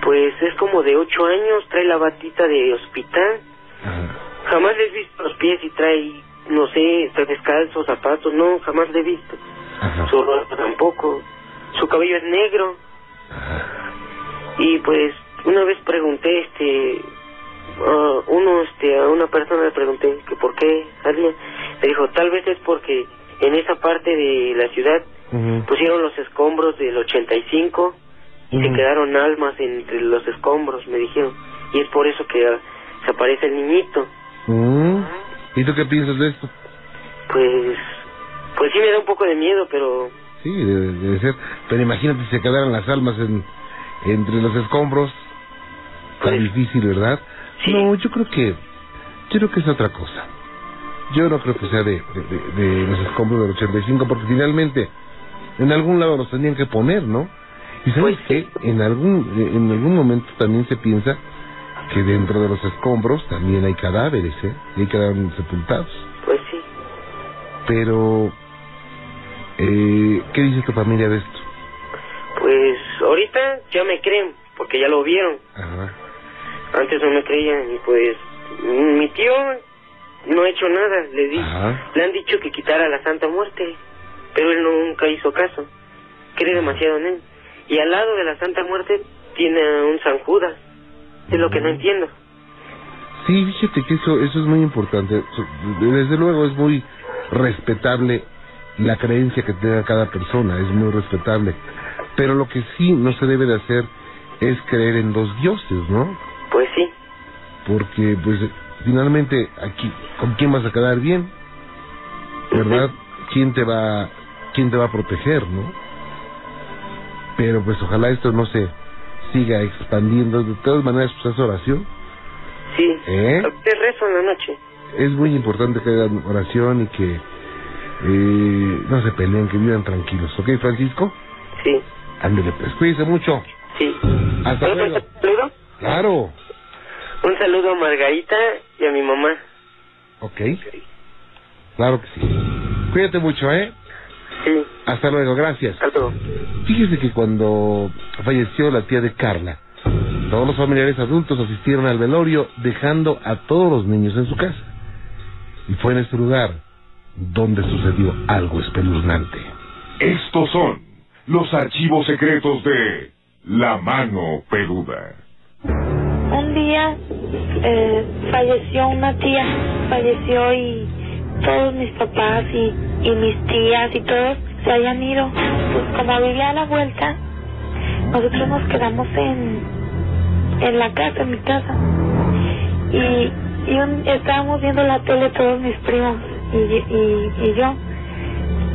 Pues es como de ocho años, trae la batita de hospital. Ajá. Jamás le he visto los pies y trae, no sé, trae descalzos, zapatos, no, jamás le he visto. Ajá. Su rostro tampoco. Su cabello es negro. Ajá. Y pues una vez pregunté, este, a uno, este, a una persona le pregunté que por qué salía. Me dijo, tal vez es porque en esa parte de la ciudad pusieron los escombros del 85 y se quedaron almas entre los escombros, me dijeron. Y es por eso que ah, se aparece el niñito. Mm. ¿Y tú qué piensas de esto? Pues, pues sí me da un poco de miedo, pero Sí, debe, debe ser. Pero imagínate si se quedaran las almas en, entre los escombros. Tan Pues, difícil, ¿verdad? sí. No, yo creo que yo creo que es otra cosa. Yo no creo que sea de, de, de- de los escombros del 85, porque finalmente en algún lado los tenían que poner, ¿no? Y sabes Pues qué, en algún en algún momento también se piensa que dentro de los escombros también hay cadáveres, ¿eh? Y hay cadáveres sepultados. pues sí. Pero, eh, ¿qué dice tu familia de esto? Pues ahorita ya me creen, porque ya lo vieron. Ajá. Antes no me creían y pues mi tío no ha hecho nada. Le, di, Ajá. le han dicho que quitara la Santa Muerte, pero él nunca hizo caso. Cree demasiado en él. Y al lado de la Santa Muerte tiene a un San Judas. Es lo que no entiendo. Sí, fíjate que eso, eso es muy importante. Desde luego es muy respetable la creencia que tenga cada persona, es muy respetable. Pero lo que sí no se debe de hacer es creer en los dioses, ¿no? Pues sí, Porque, pues, finalmente, aquí, ¿con quién vas a quedar bien? ¿Verdad? ¿Quién te va, quién te va a proteger, no? Pero, pues, ojalá esto no se siga expandiendo. De todas maneras, pues, haz oración. sí. ¿Eh? Te rezo en la noche. es muy importante que hagan oración y que eh, no se peleen, que vivan tranquilos. ¿Ok, Francisco? Sí, Ándele, pues cuídese mucho. sí. Hasta ¿Puedo luego. un saludo? Claro. Un saludo a Margarita y a mi mamá. Ok. Claro que sí. Cuídate mucho, ¿eh? Sí, Hasta luego, gracias. hasta luego. Fíjese que cuando falleció la tía de Carla, todos los familiares adultos asistieron al velorio dejando a todos los niños en su casa. Y fue en este lugar donde sucedió algo espeluznante. Estos son los archivos secretos de La Mano Peluda. Un día eh, falleció una tía, falleció y todos mis papás y, y mis tías y todos se habían ido. Pues como vivía a la vuelta, nosotros nos quedamos en, en la casa, en mi casa. Y, y un- estábamos viendo la tele todos mis primos y, y, y yo.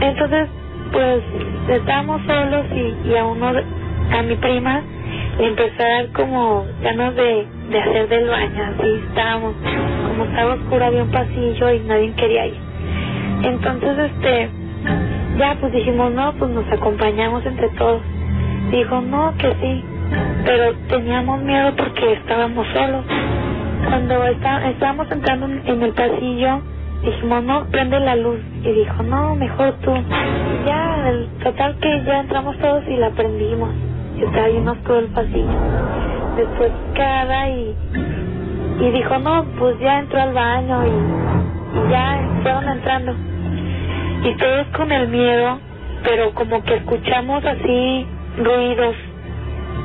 Entonces, pues estábamos solos y, y a uno, a mi prima, le empezó a dar como ganas de, de hacer del baño, así estábamos. Como estaba oscuro había un pasillo y nadie quería ir. Entonces, este, ya pues dijimos, no, pues nos acompañamos entre todos. Dijo, no, que sí, pero teníamos miedo porque estábamos solos. Cuando está, estábamos entrando en, el pasillo, dijimos, no, prende la luz. Y dijo, no, mejor tú. Ya, el total que ya entramos todos y la prendimos. Y estaba bien oscuro el pasillo. Después cada y, y dijo, no, pues ya entró al baño y, ya fueron entrando. Y todos con el miedo, pero como que escuchamos así ruidos,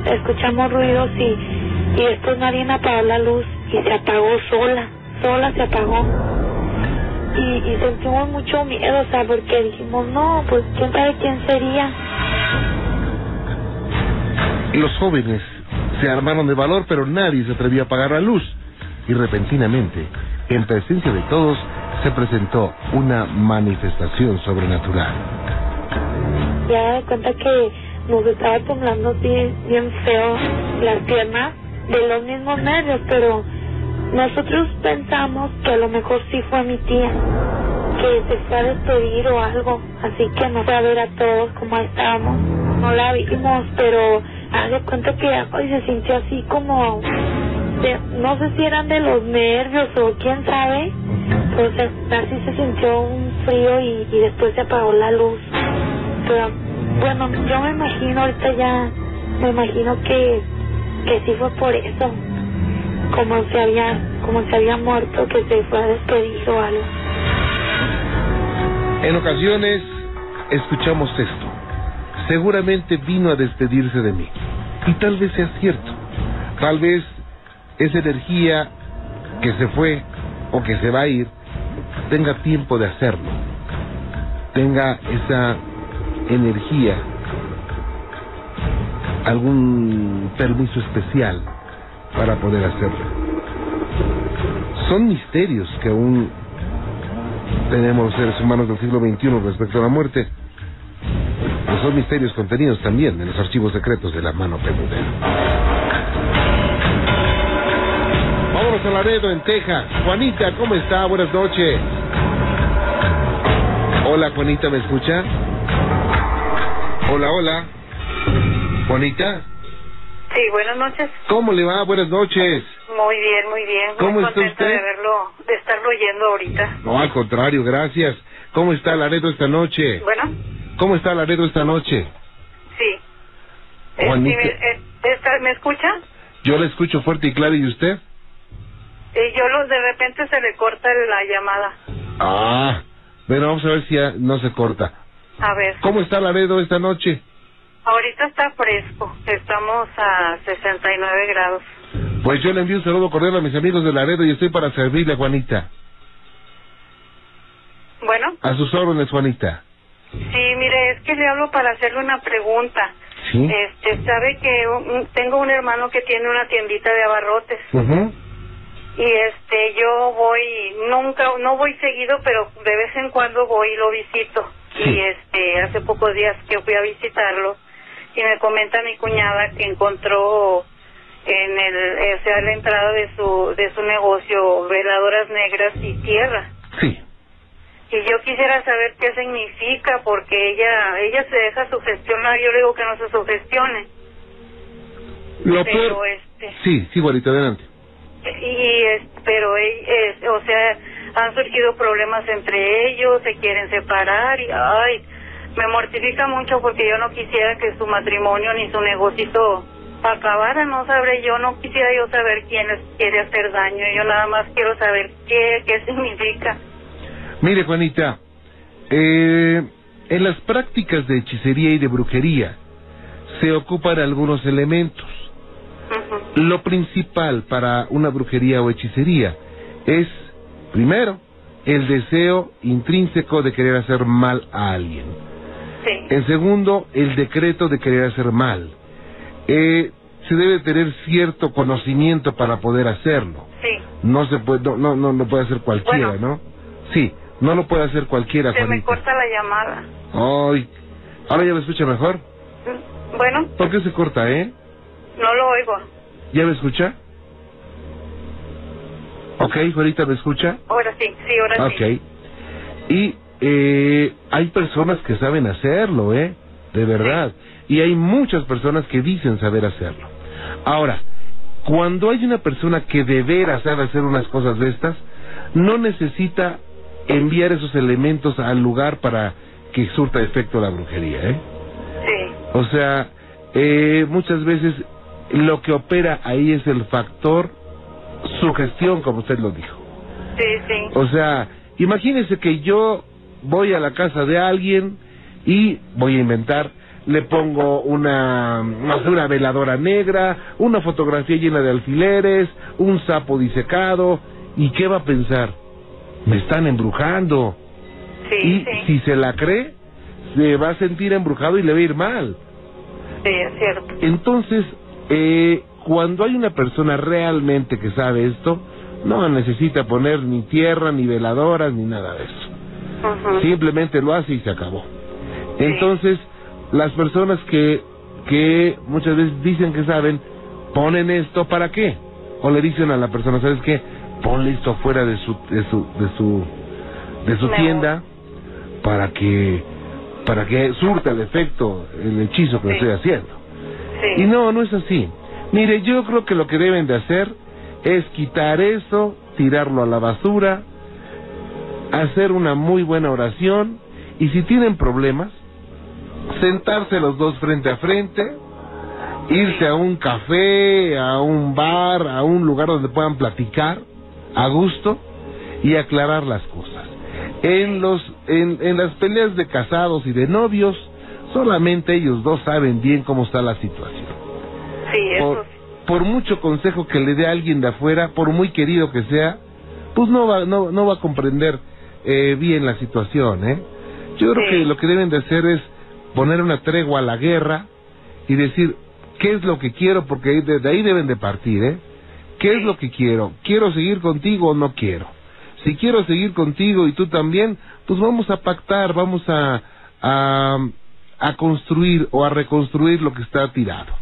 escuchamos ruidos y, y después nadie apagó la luz y se apagó sola, sola se apagó. Y, y sentimos mucho miedo, o sea, porque dijimos, no, pues quién sabe quién sería. Los jóvenes se armaron de valor, pero nadie se atrevió a apagar la luz. Y repentinamente, en presencia de todos, se presentó una manifestación sobrenatural. Ya de cuenta que nos estaba temblando así bien feo las piernas de los mismos nervios, pero nosotros pensamos que a lo mejor sí fue mi tía, que se fue a despedir o algo, así que nos fue a ver a todos como estábamos. no la vimos, pero hace cuenta que hoy se sintió así como, de- no sé si eran de los nervios o quién sabe, pero se- así se sintió un frío y, y después se apagó la luz. Pero bueno, yo me imagino ahorita ya, me imagino que, que sí fue por eso, como se había, como se había muerto, que se fue a despedir o algo. En ocasiones escuchamos esto. Seguramente vino a despedirse de mí. Y tal vez sea cierto. Tal vez esa energía que se fue o que se va a ir tenga tiempo de hacerlo. Tenga esa energía, algún permiso especial para poder hacerlo. Son misterios que aún tenemos los seres humanos del siglo XXI respecto a la muerte. Son misterios contenidos también en los archivos secretos de la mano peluda. A Laredo, en Texas. Juanita, ¿cómo está? Buenas noches. Hola, Juanita, ¿me escucha? Hola, hola. Juanita, Sí, buenas noches. ¿cómo le va? Buenas noches. Muy bien, muy bien. ¿Cómo muy está usted? de verlo, de estarlo oyendo ahorita. No, al contrario, gracias. ¿Cómo está Laredo esta noche? Bueno, ¿Cómo está Laredo esta noche? sí. Eh, Juanita. me, eh, esta- ¿Me escucha? Yo la escucho fuerte y claro, ¿y usted? Yo lo, de repente se le corta la llamada. Ah, bueno, vamos a ver si ya no se corta. A ver, ¿Cómo está Laredo esta noche? ahorita está fresco. Estamos a 69 grados. Pues yo le envío un saludo cordial a mis amigos de Laredo y estoy para servirle, Juanita. Bueno, A sus órdenes, Juanita. sí, mire, es que le hablo para hacerle una pregunta. ¿Sí? Este, sabe que un- tengo un hermano que tiene una tiendita de abarrotes. Ujú. Y este yo voy nunca no voy seguido pero de vez en cuando voy y lo visito Sí. y este hace pocos días que fui a visitarlo y me comenta mi cuñada que encontró en el eh, o sea la entrada de su de su negocio veladoras negras y tierra Sí. y yo quisiera saber qué significa porque ella ella se deja sugestionar yo le digo que no se sugestione Lo pero peor... este Sí, sí, Juanita, adelante. Y es, pero eh, es- o sea han surgido problemas entre ellos se quieren separar y ay me mortifica mucho porque yo no quisiera que su matrimonio ni su negocito acabara no sabré yo no quisiera yo saber quién les quiere hacer daño yo nada más quiero saber qué qué significa Mire, Juanita, eh, en las prácticas de hechicería y de brujería se ocupan algunos elementos. Lo principal para una brujería o hechicería es, primero, el deseo intrínseco de querer hacer mal a alguien. sí En segundo, el decreto de querer hacer mal. Eh, se debe tener cierto conocimiento para poder hacerlo. sí No se puede, no, no, no, puede hacer cualquiera, Bueno. ¿no? Sí, no lo puede hacer cualquiera, se me corta la llamada Ay, ahora ya me escucha mejor. Mm, bueno ¿Por qué se corta, eh? no lo oigo ¿Ya me escucha? Ok, Juanita, ¿me escucha? ahora sí sí ahora sí Ok. Y eh, hay personas que saben hacerlo, ¿eh? De verdad. Y hay muchas personas que dicen saber hacerlo. Ahora, cuando hay una persona que de veras sabe hacer unas cosas de estas, no necesita enviar esos elementos al lugar para que surta efecto la brujería, ¿eh? sí O sea, eh, muchas veces lo que opera ahí es el factor sugestión, como usted lo dijo. sí sí O sea, imagínese que yo voy a la casa de alguien y voy a inventar, le pongo una, una veladora negra, una fotografía llena de alfileres, un sapo disecado, ¿y qué va a pensar? Me están embrujando. sí Y sí si se la cree, se va a sentir embrujado y le va a ir mal. sí es cierto Entonces, eh, cuando hay una persona realmente que sabe esto, no necesita poner ni tierra, ni veladoras, ni nada de eso. Simplemente lo hace y se acabó. Entonces, las personas que, que muchas veces dicen que saben, ponen esto para qué? O le dicen a la persona, ¿sabes qué? Ponle esto fuera de su, de su, de su, de su tienda para que para que surta el efecto, el hechizo que Sí. estoy haciendo. Y no, no es así. Mire, yo creo que lo que deben de hacer es quitar eso, tirarlo a la basura, hacer una muy buena oración y si tienen problemas, sentarse los dos frente a frente, irse a un café, a un bar, a un lugar donde puedan platicar a gusto y aclarar las cosas. En los en, en las peleas de casados y de novios, solamente ellos dos saben bien cómo está la situación. Sí, eso Por, por mucho consejo que le dé a alguien de afuera, por muy querido que sea, pues no va no, no va a comprender eh, bien la situación, ¿eh? Yo creo Sí. que lo que deben de hacer es poner una tregua a la guerra y decir qué es lo que quiero, porque ahí- de, de ahí deben de partir, ¿eh? ¿Qué es lo que quiero? ¿Quiero seguir contigo o no quiero? Si quiero seguir contigo y tú también, pues vamos a pactar, vamos a, a, a construir o a reconstruir lo que está tirado.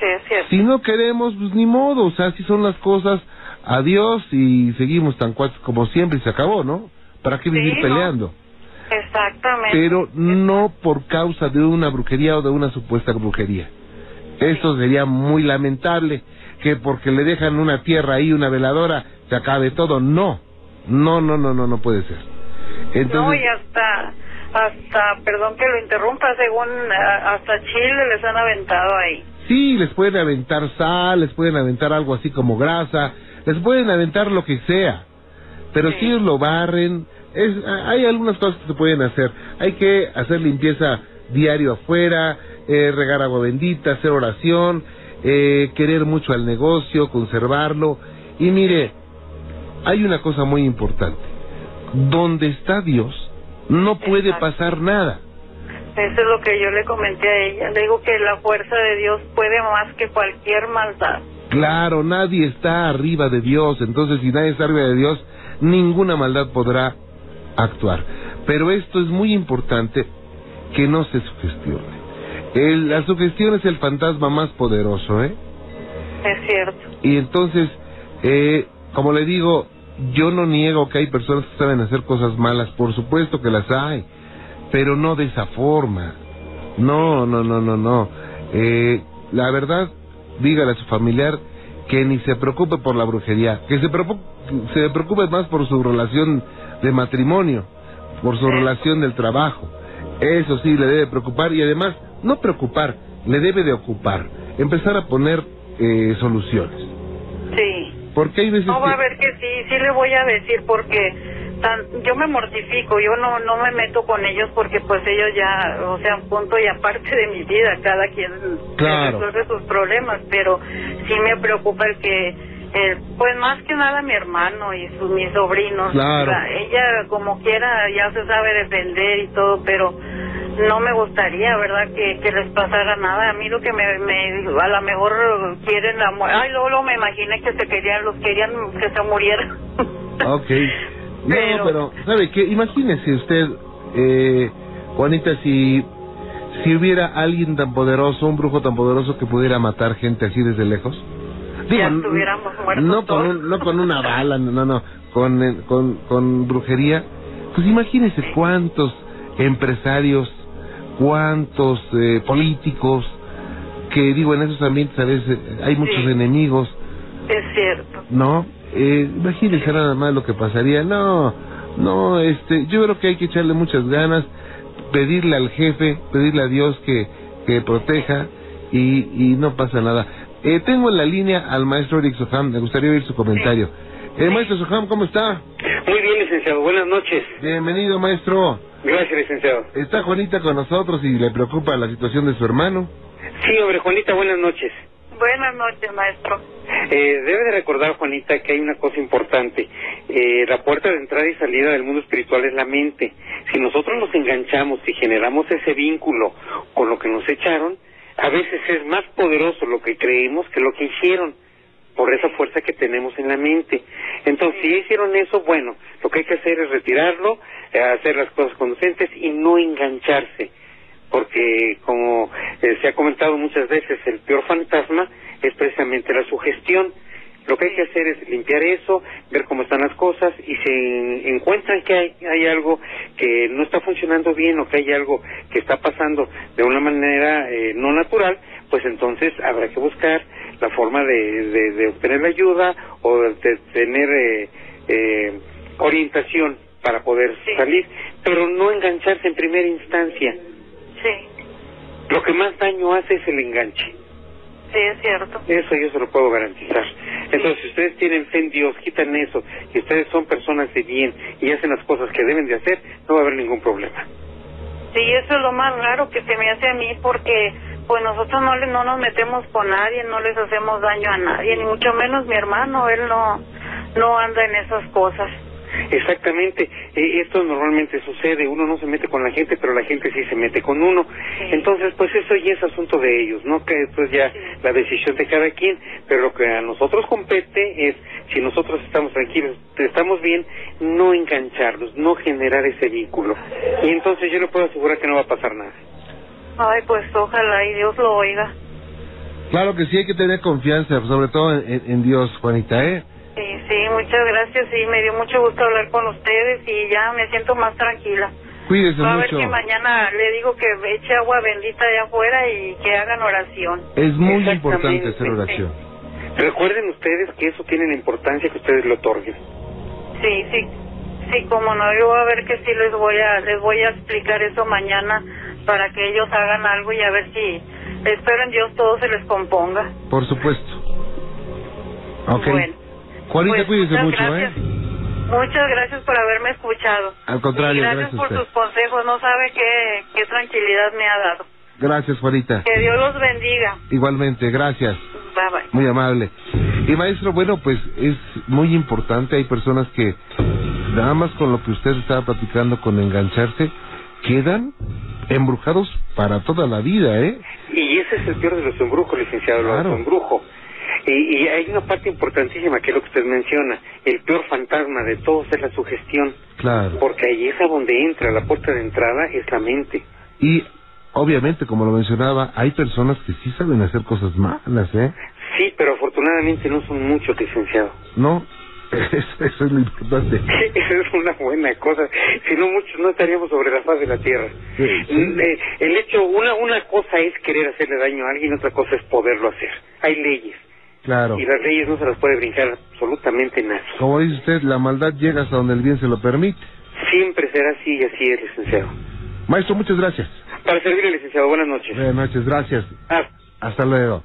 sí es cierto. Si no queremos, pues ni modo, o sea, así son las cosas, adiós y seguimos tan cuates como siempre y se acabó, ¿no? ¿Para qué Sí, vivir ¿no? peleando? Exactamente. Pero no por causa de una brujería o de una supuesta brujería. Eso sería muy lamentable, que porque le dejan una tierra ahí, una veladora, se acabe todo. No, no, no, no, no, no puede ser. No, Entonces, y hasta, hasta, perdón que lo interrumpa, según a- hasta Chile les han aventado ahí. Sí, les pueden aventar sal, les pueden aventar algo así como grasa, les pueden aventar lo que sea. Pero Sí. si ellos lo barren, es, hay algunas cosas que se pueden hacer. Hay que hacer limpieza diario afuera, eh, regar agua bendita, hacer oración, eh, querer mucho al negocio, conservarlo. Y mire, hay una cosa muy importante. Donde está Dios, no puede Exacto. pasar nada. Eso es lo que yo le comenté a ella. Le digo que la fuerza de Dios puede más que cualquier maldad. Claro, nadie está arriba de Dios, entonces si nadie está arriba de Dios, ninguna maldad podrá actuar. Pero esto es muy importante que no se sugestione. El- la sugestión es el fantasma más poderoso, ¿eh? Es cierto. Y entonces, eh, como le digo, yo no niego que hay personas que saben hacer cosas malas, por supuesto que las hay, pero no de esa forma. No, no, no, no, no. Eh, la verdad, dígale a su familiar que ni se preocupe por la brujería, que se preocupe, se preocupe más por su relación de matrimonio, por su relación del trabajo. Eso sí le debe preocupar y además, no preocupar, le debe de ocupar, empezar a poner eh, soluciones. Sí. Porque hay veces No va que... a ver que sí, sí le voy a decir porque tan, yo me mortifico, yo no no me meto con ellos porque pues ellos ya, o sea, punto y aparte de mi vida, cada quien Claro. resuelve sus problemas, pero sí me preocupa el que eh, pues más que nada mi hermano y sus mis sobrinos. Claro. O sea, ella como quiera ya se sabe defender y todo, pero no me gustaría, ¿verdad? Que, que les pasara nada. A mí lo que me, me a lo mejor quieren la muerte. Ay, luego, luego me imaginé que se querían, los querían que se murieran. *laughs* Ok. No, Pero- pero, ¿sabe qué? Imagínese usted, eh, Juanita, si, si hubiera alguien tan poderoso, un brujo tan poderoso que pudiera matar gente así desde lejos. Ya n- estuviéramos muertos no con, un- no con una bala, no, no, no, con, eh, con, con brujería. Pues imagínese cuántos empresarios, cuántos eh, políticos, que digo, en esos ambientes a veces hay muchos Sí. enemigos, Es cierto. ¿no? Eh, imagínense nada más lo que pasaría. No, no, este, yo creo que hay que echarle muchas ganas, pedirle al jefe, pedirle a Dios que, que proteja y, y no pasa nada. Eh, tengo en la línea al maestro Eric Soham, me gustaría oír su comentario. Eh, maestro Soham, ¿cómo está? Muy bien, licenciado. Buenas noches. Bienvenido, maestro. Gracias, licenciado. Está Juanita con nosotros y le preocupa la situación de su hermano. Sí, hombre, Juanita, buenas noches. Buenas noches, maestro. Eh, debe de recordar, Juanita, que hay una cosa importante. Eh, la puerta de entrada y salida del mundo espiritual es la mente. Si nosotros nos enganchamos y generamos ese vínculo con lo que nos echaron, a veces es más poderoso lo que creemos que lo que hicieron por esa fuerza que tenemos en la mente. Entonces, si hicieron eso, bueno, lo que hay que hacer es retirarlo, eh, hacer las cosas conducentes y no engancharse. Porque, como eh, se ha comentado muchas veces, el peor fantasma es precisamente la sugestión. Lo que hay que hacer es limpiar eso, ver cómo están las cosas y si encuentran que hay, hay algo que no está funcionando bien o que hay algo que está pasando de una manera eh, no natural, pues entonces habrá que buscar la forma de, de, de obtener la ayuda o de tener eh, eh, orientación para poder salir, pero no engancharse en primera instancia. Sí, Lo que más daño hace es el enganche. sí, es cierto. Eso yo se lo puedo garantizar. Entonces, si ustedes tienen fe en Dios, quitan eso, y ustedes son personas de bien y hacen las cosas que deben de hacer, no va a haber ningún problema. Sí, eso es lo más raro que se me hace a mí porque pues nosotros no le, no nos metemos con nadie, no les hacemos daño a nadie, ni mucho menos mi hermano, él no no anda en esas cosas. Exactamente, Eh, esto normalmente sucede, uno no se mete con la gente, pero la gente sí se mete con uno. Entonces, pues eso ya es asunto de ellos, ¿no? Que esto es ya la decisión de cada quien, pero lo que a nosotros compete es, si nosotros estamos tranquilos, estamos bien, no engancharlos, no generar ese vínculo. Y entonces yo le puedo asegurar que no va a pasar nada. Ay, pues ojalá y Dios lo oiga. Claro que sí, hay que tener confianza, sobre todo en, en- en Dios, Juanita, ¿eh? Sí, sí, muchas gracias y me dio mucho gusto hablar con ustedes y ya me siento más tranquila. Cuídese Va a ver mucho. que mañana le digo que eche agua bendita allá afuera y que hagan oración. Es muy importante hacer oración. Recuerden ustedes que eso tiene la importancia que ustedes lo otorguen. Sí, sí, sí, como no, yo a ver que sí les voy a, les voy a explicar eso mañana para que ellos hagan algo y a ver si, espero en Dios todo se les componga. Por supuesto. Ok. Bueno, Juanita, pues, cuídese mucho, gracias. ¿eh? Muchas gracias por haberme escuchado. Al contrario, Y gracias, por sus consejos, no sabe qué, qué tranquilidad me ha dado. Gracias, Juanita. Que Dios los bendiga. Igualmente, gracias. Bye bye. Muy amable. Y maestro, bueno, pues es muy importante. Hay personas que nada más con lo que usted estaba platicando, con engancharse, quedan embrujados para toda la vida, ¿eh? Y ese es el peor de los embrujos, licenciado, Claro. los embrujos. Y, y hay una parte importantísima que es lo que usted menciona. El peor fantasma de todos es la sugestión. Claro. Porque ahí es a donde entra, la puerta de entrada es la mente. Y obviamente, como lo mencionaba, hay personas que sí saben hacer cosas malas, ¿eh? Sí, pero afortunadamente no son muchos, licenciado. No, *laughs* eso, eso es lo importante. *laughs* Esa es una buena cosa. Si no muchos no estaríamos sobre la faz de la tierra. Sí, sí. Mm, eh, El hecho, una, una cosa es querer hacerle daño a alguien, otra cosa es poderlo hacer. Hay leyes. Claro. Y las leyes no se las puede brincar absolutamente nadie. Como dice usted, la maldad llega hasta donde el bien se lo permite. Siempre será así y así es, licenciado. Maestro, muchas gracias. Para servirle, licenciado. Buenas noches. Buenas noches, gracias. Ah. Hasta luego.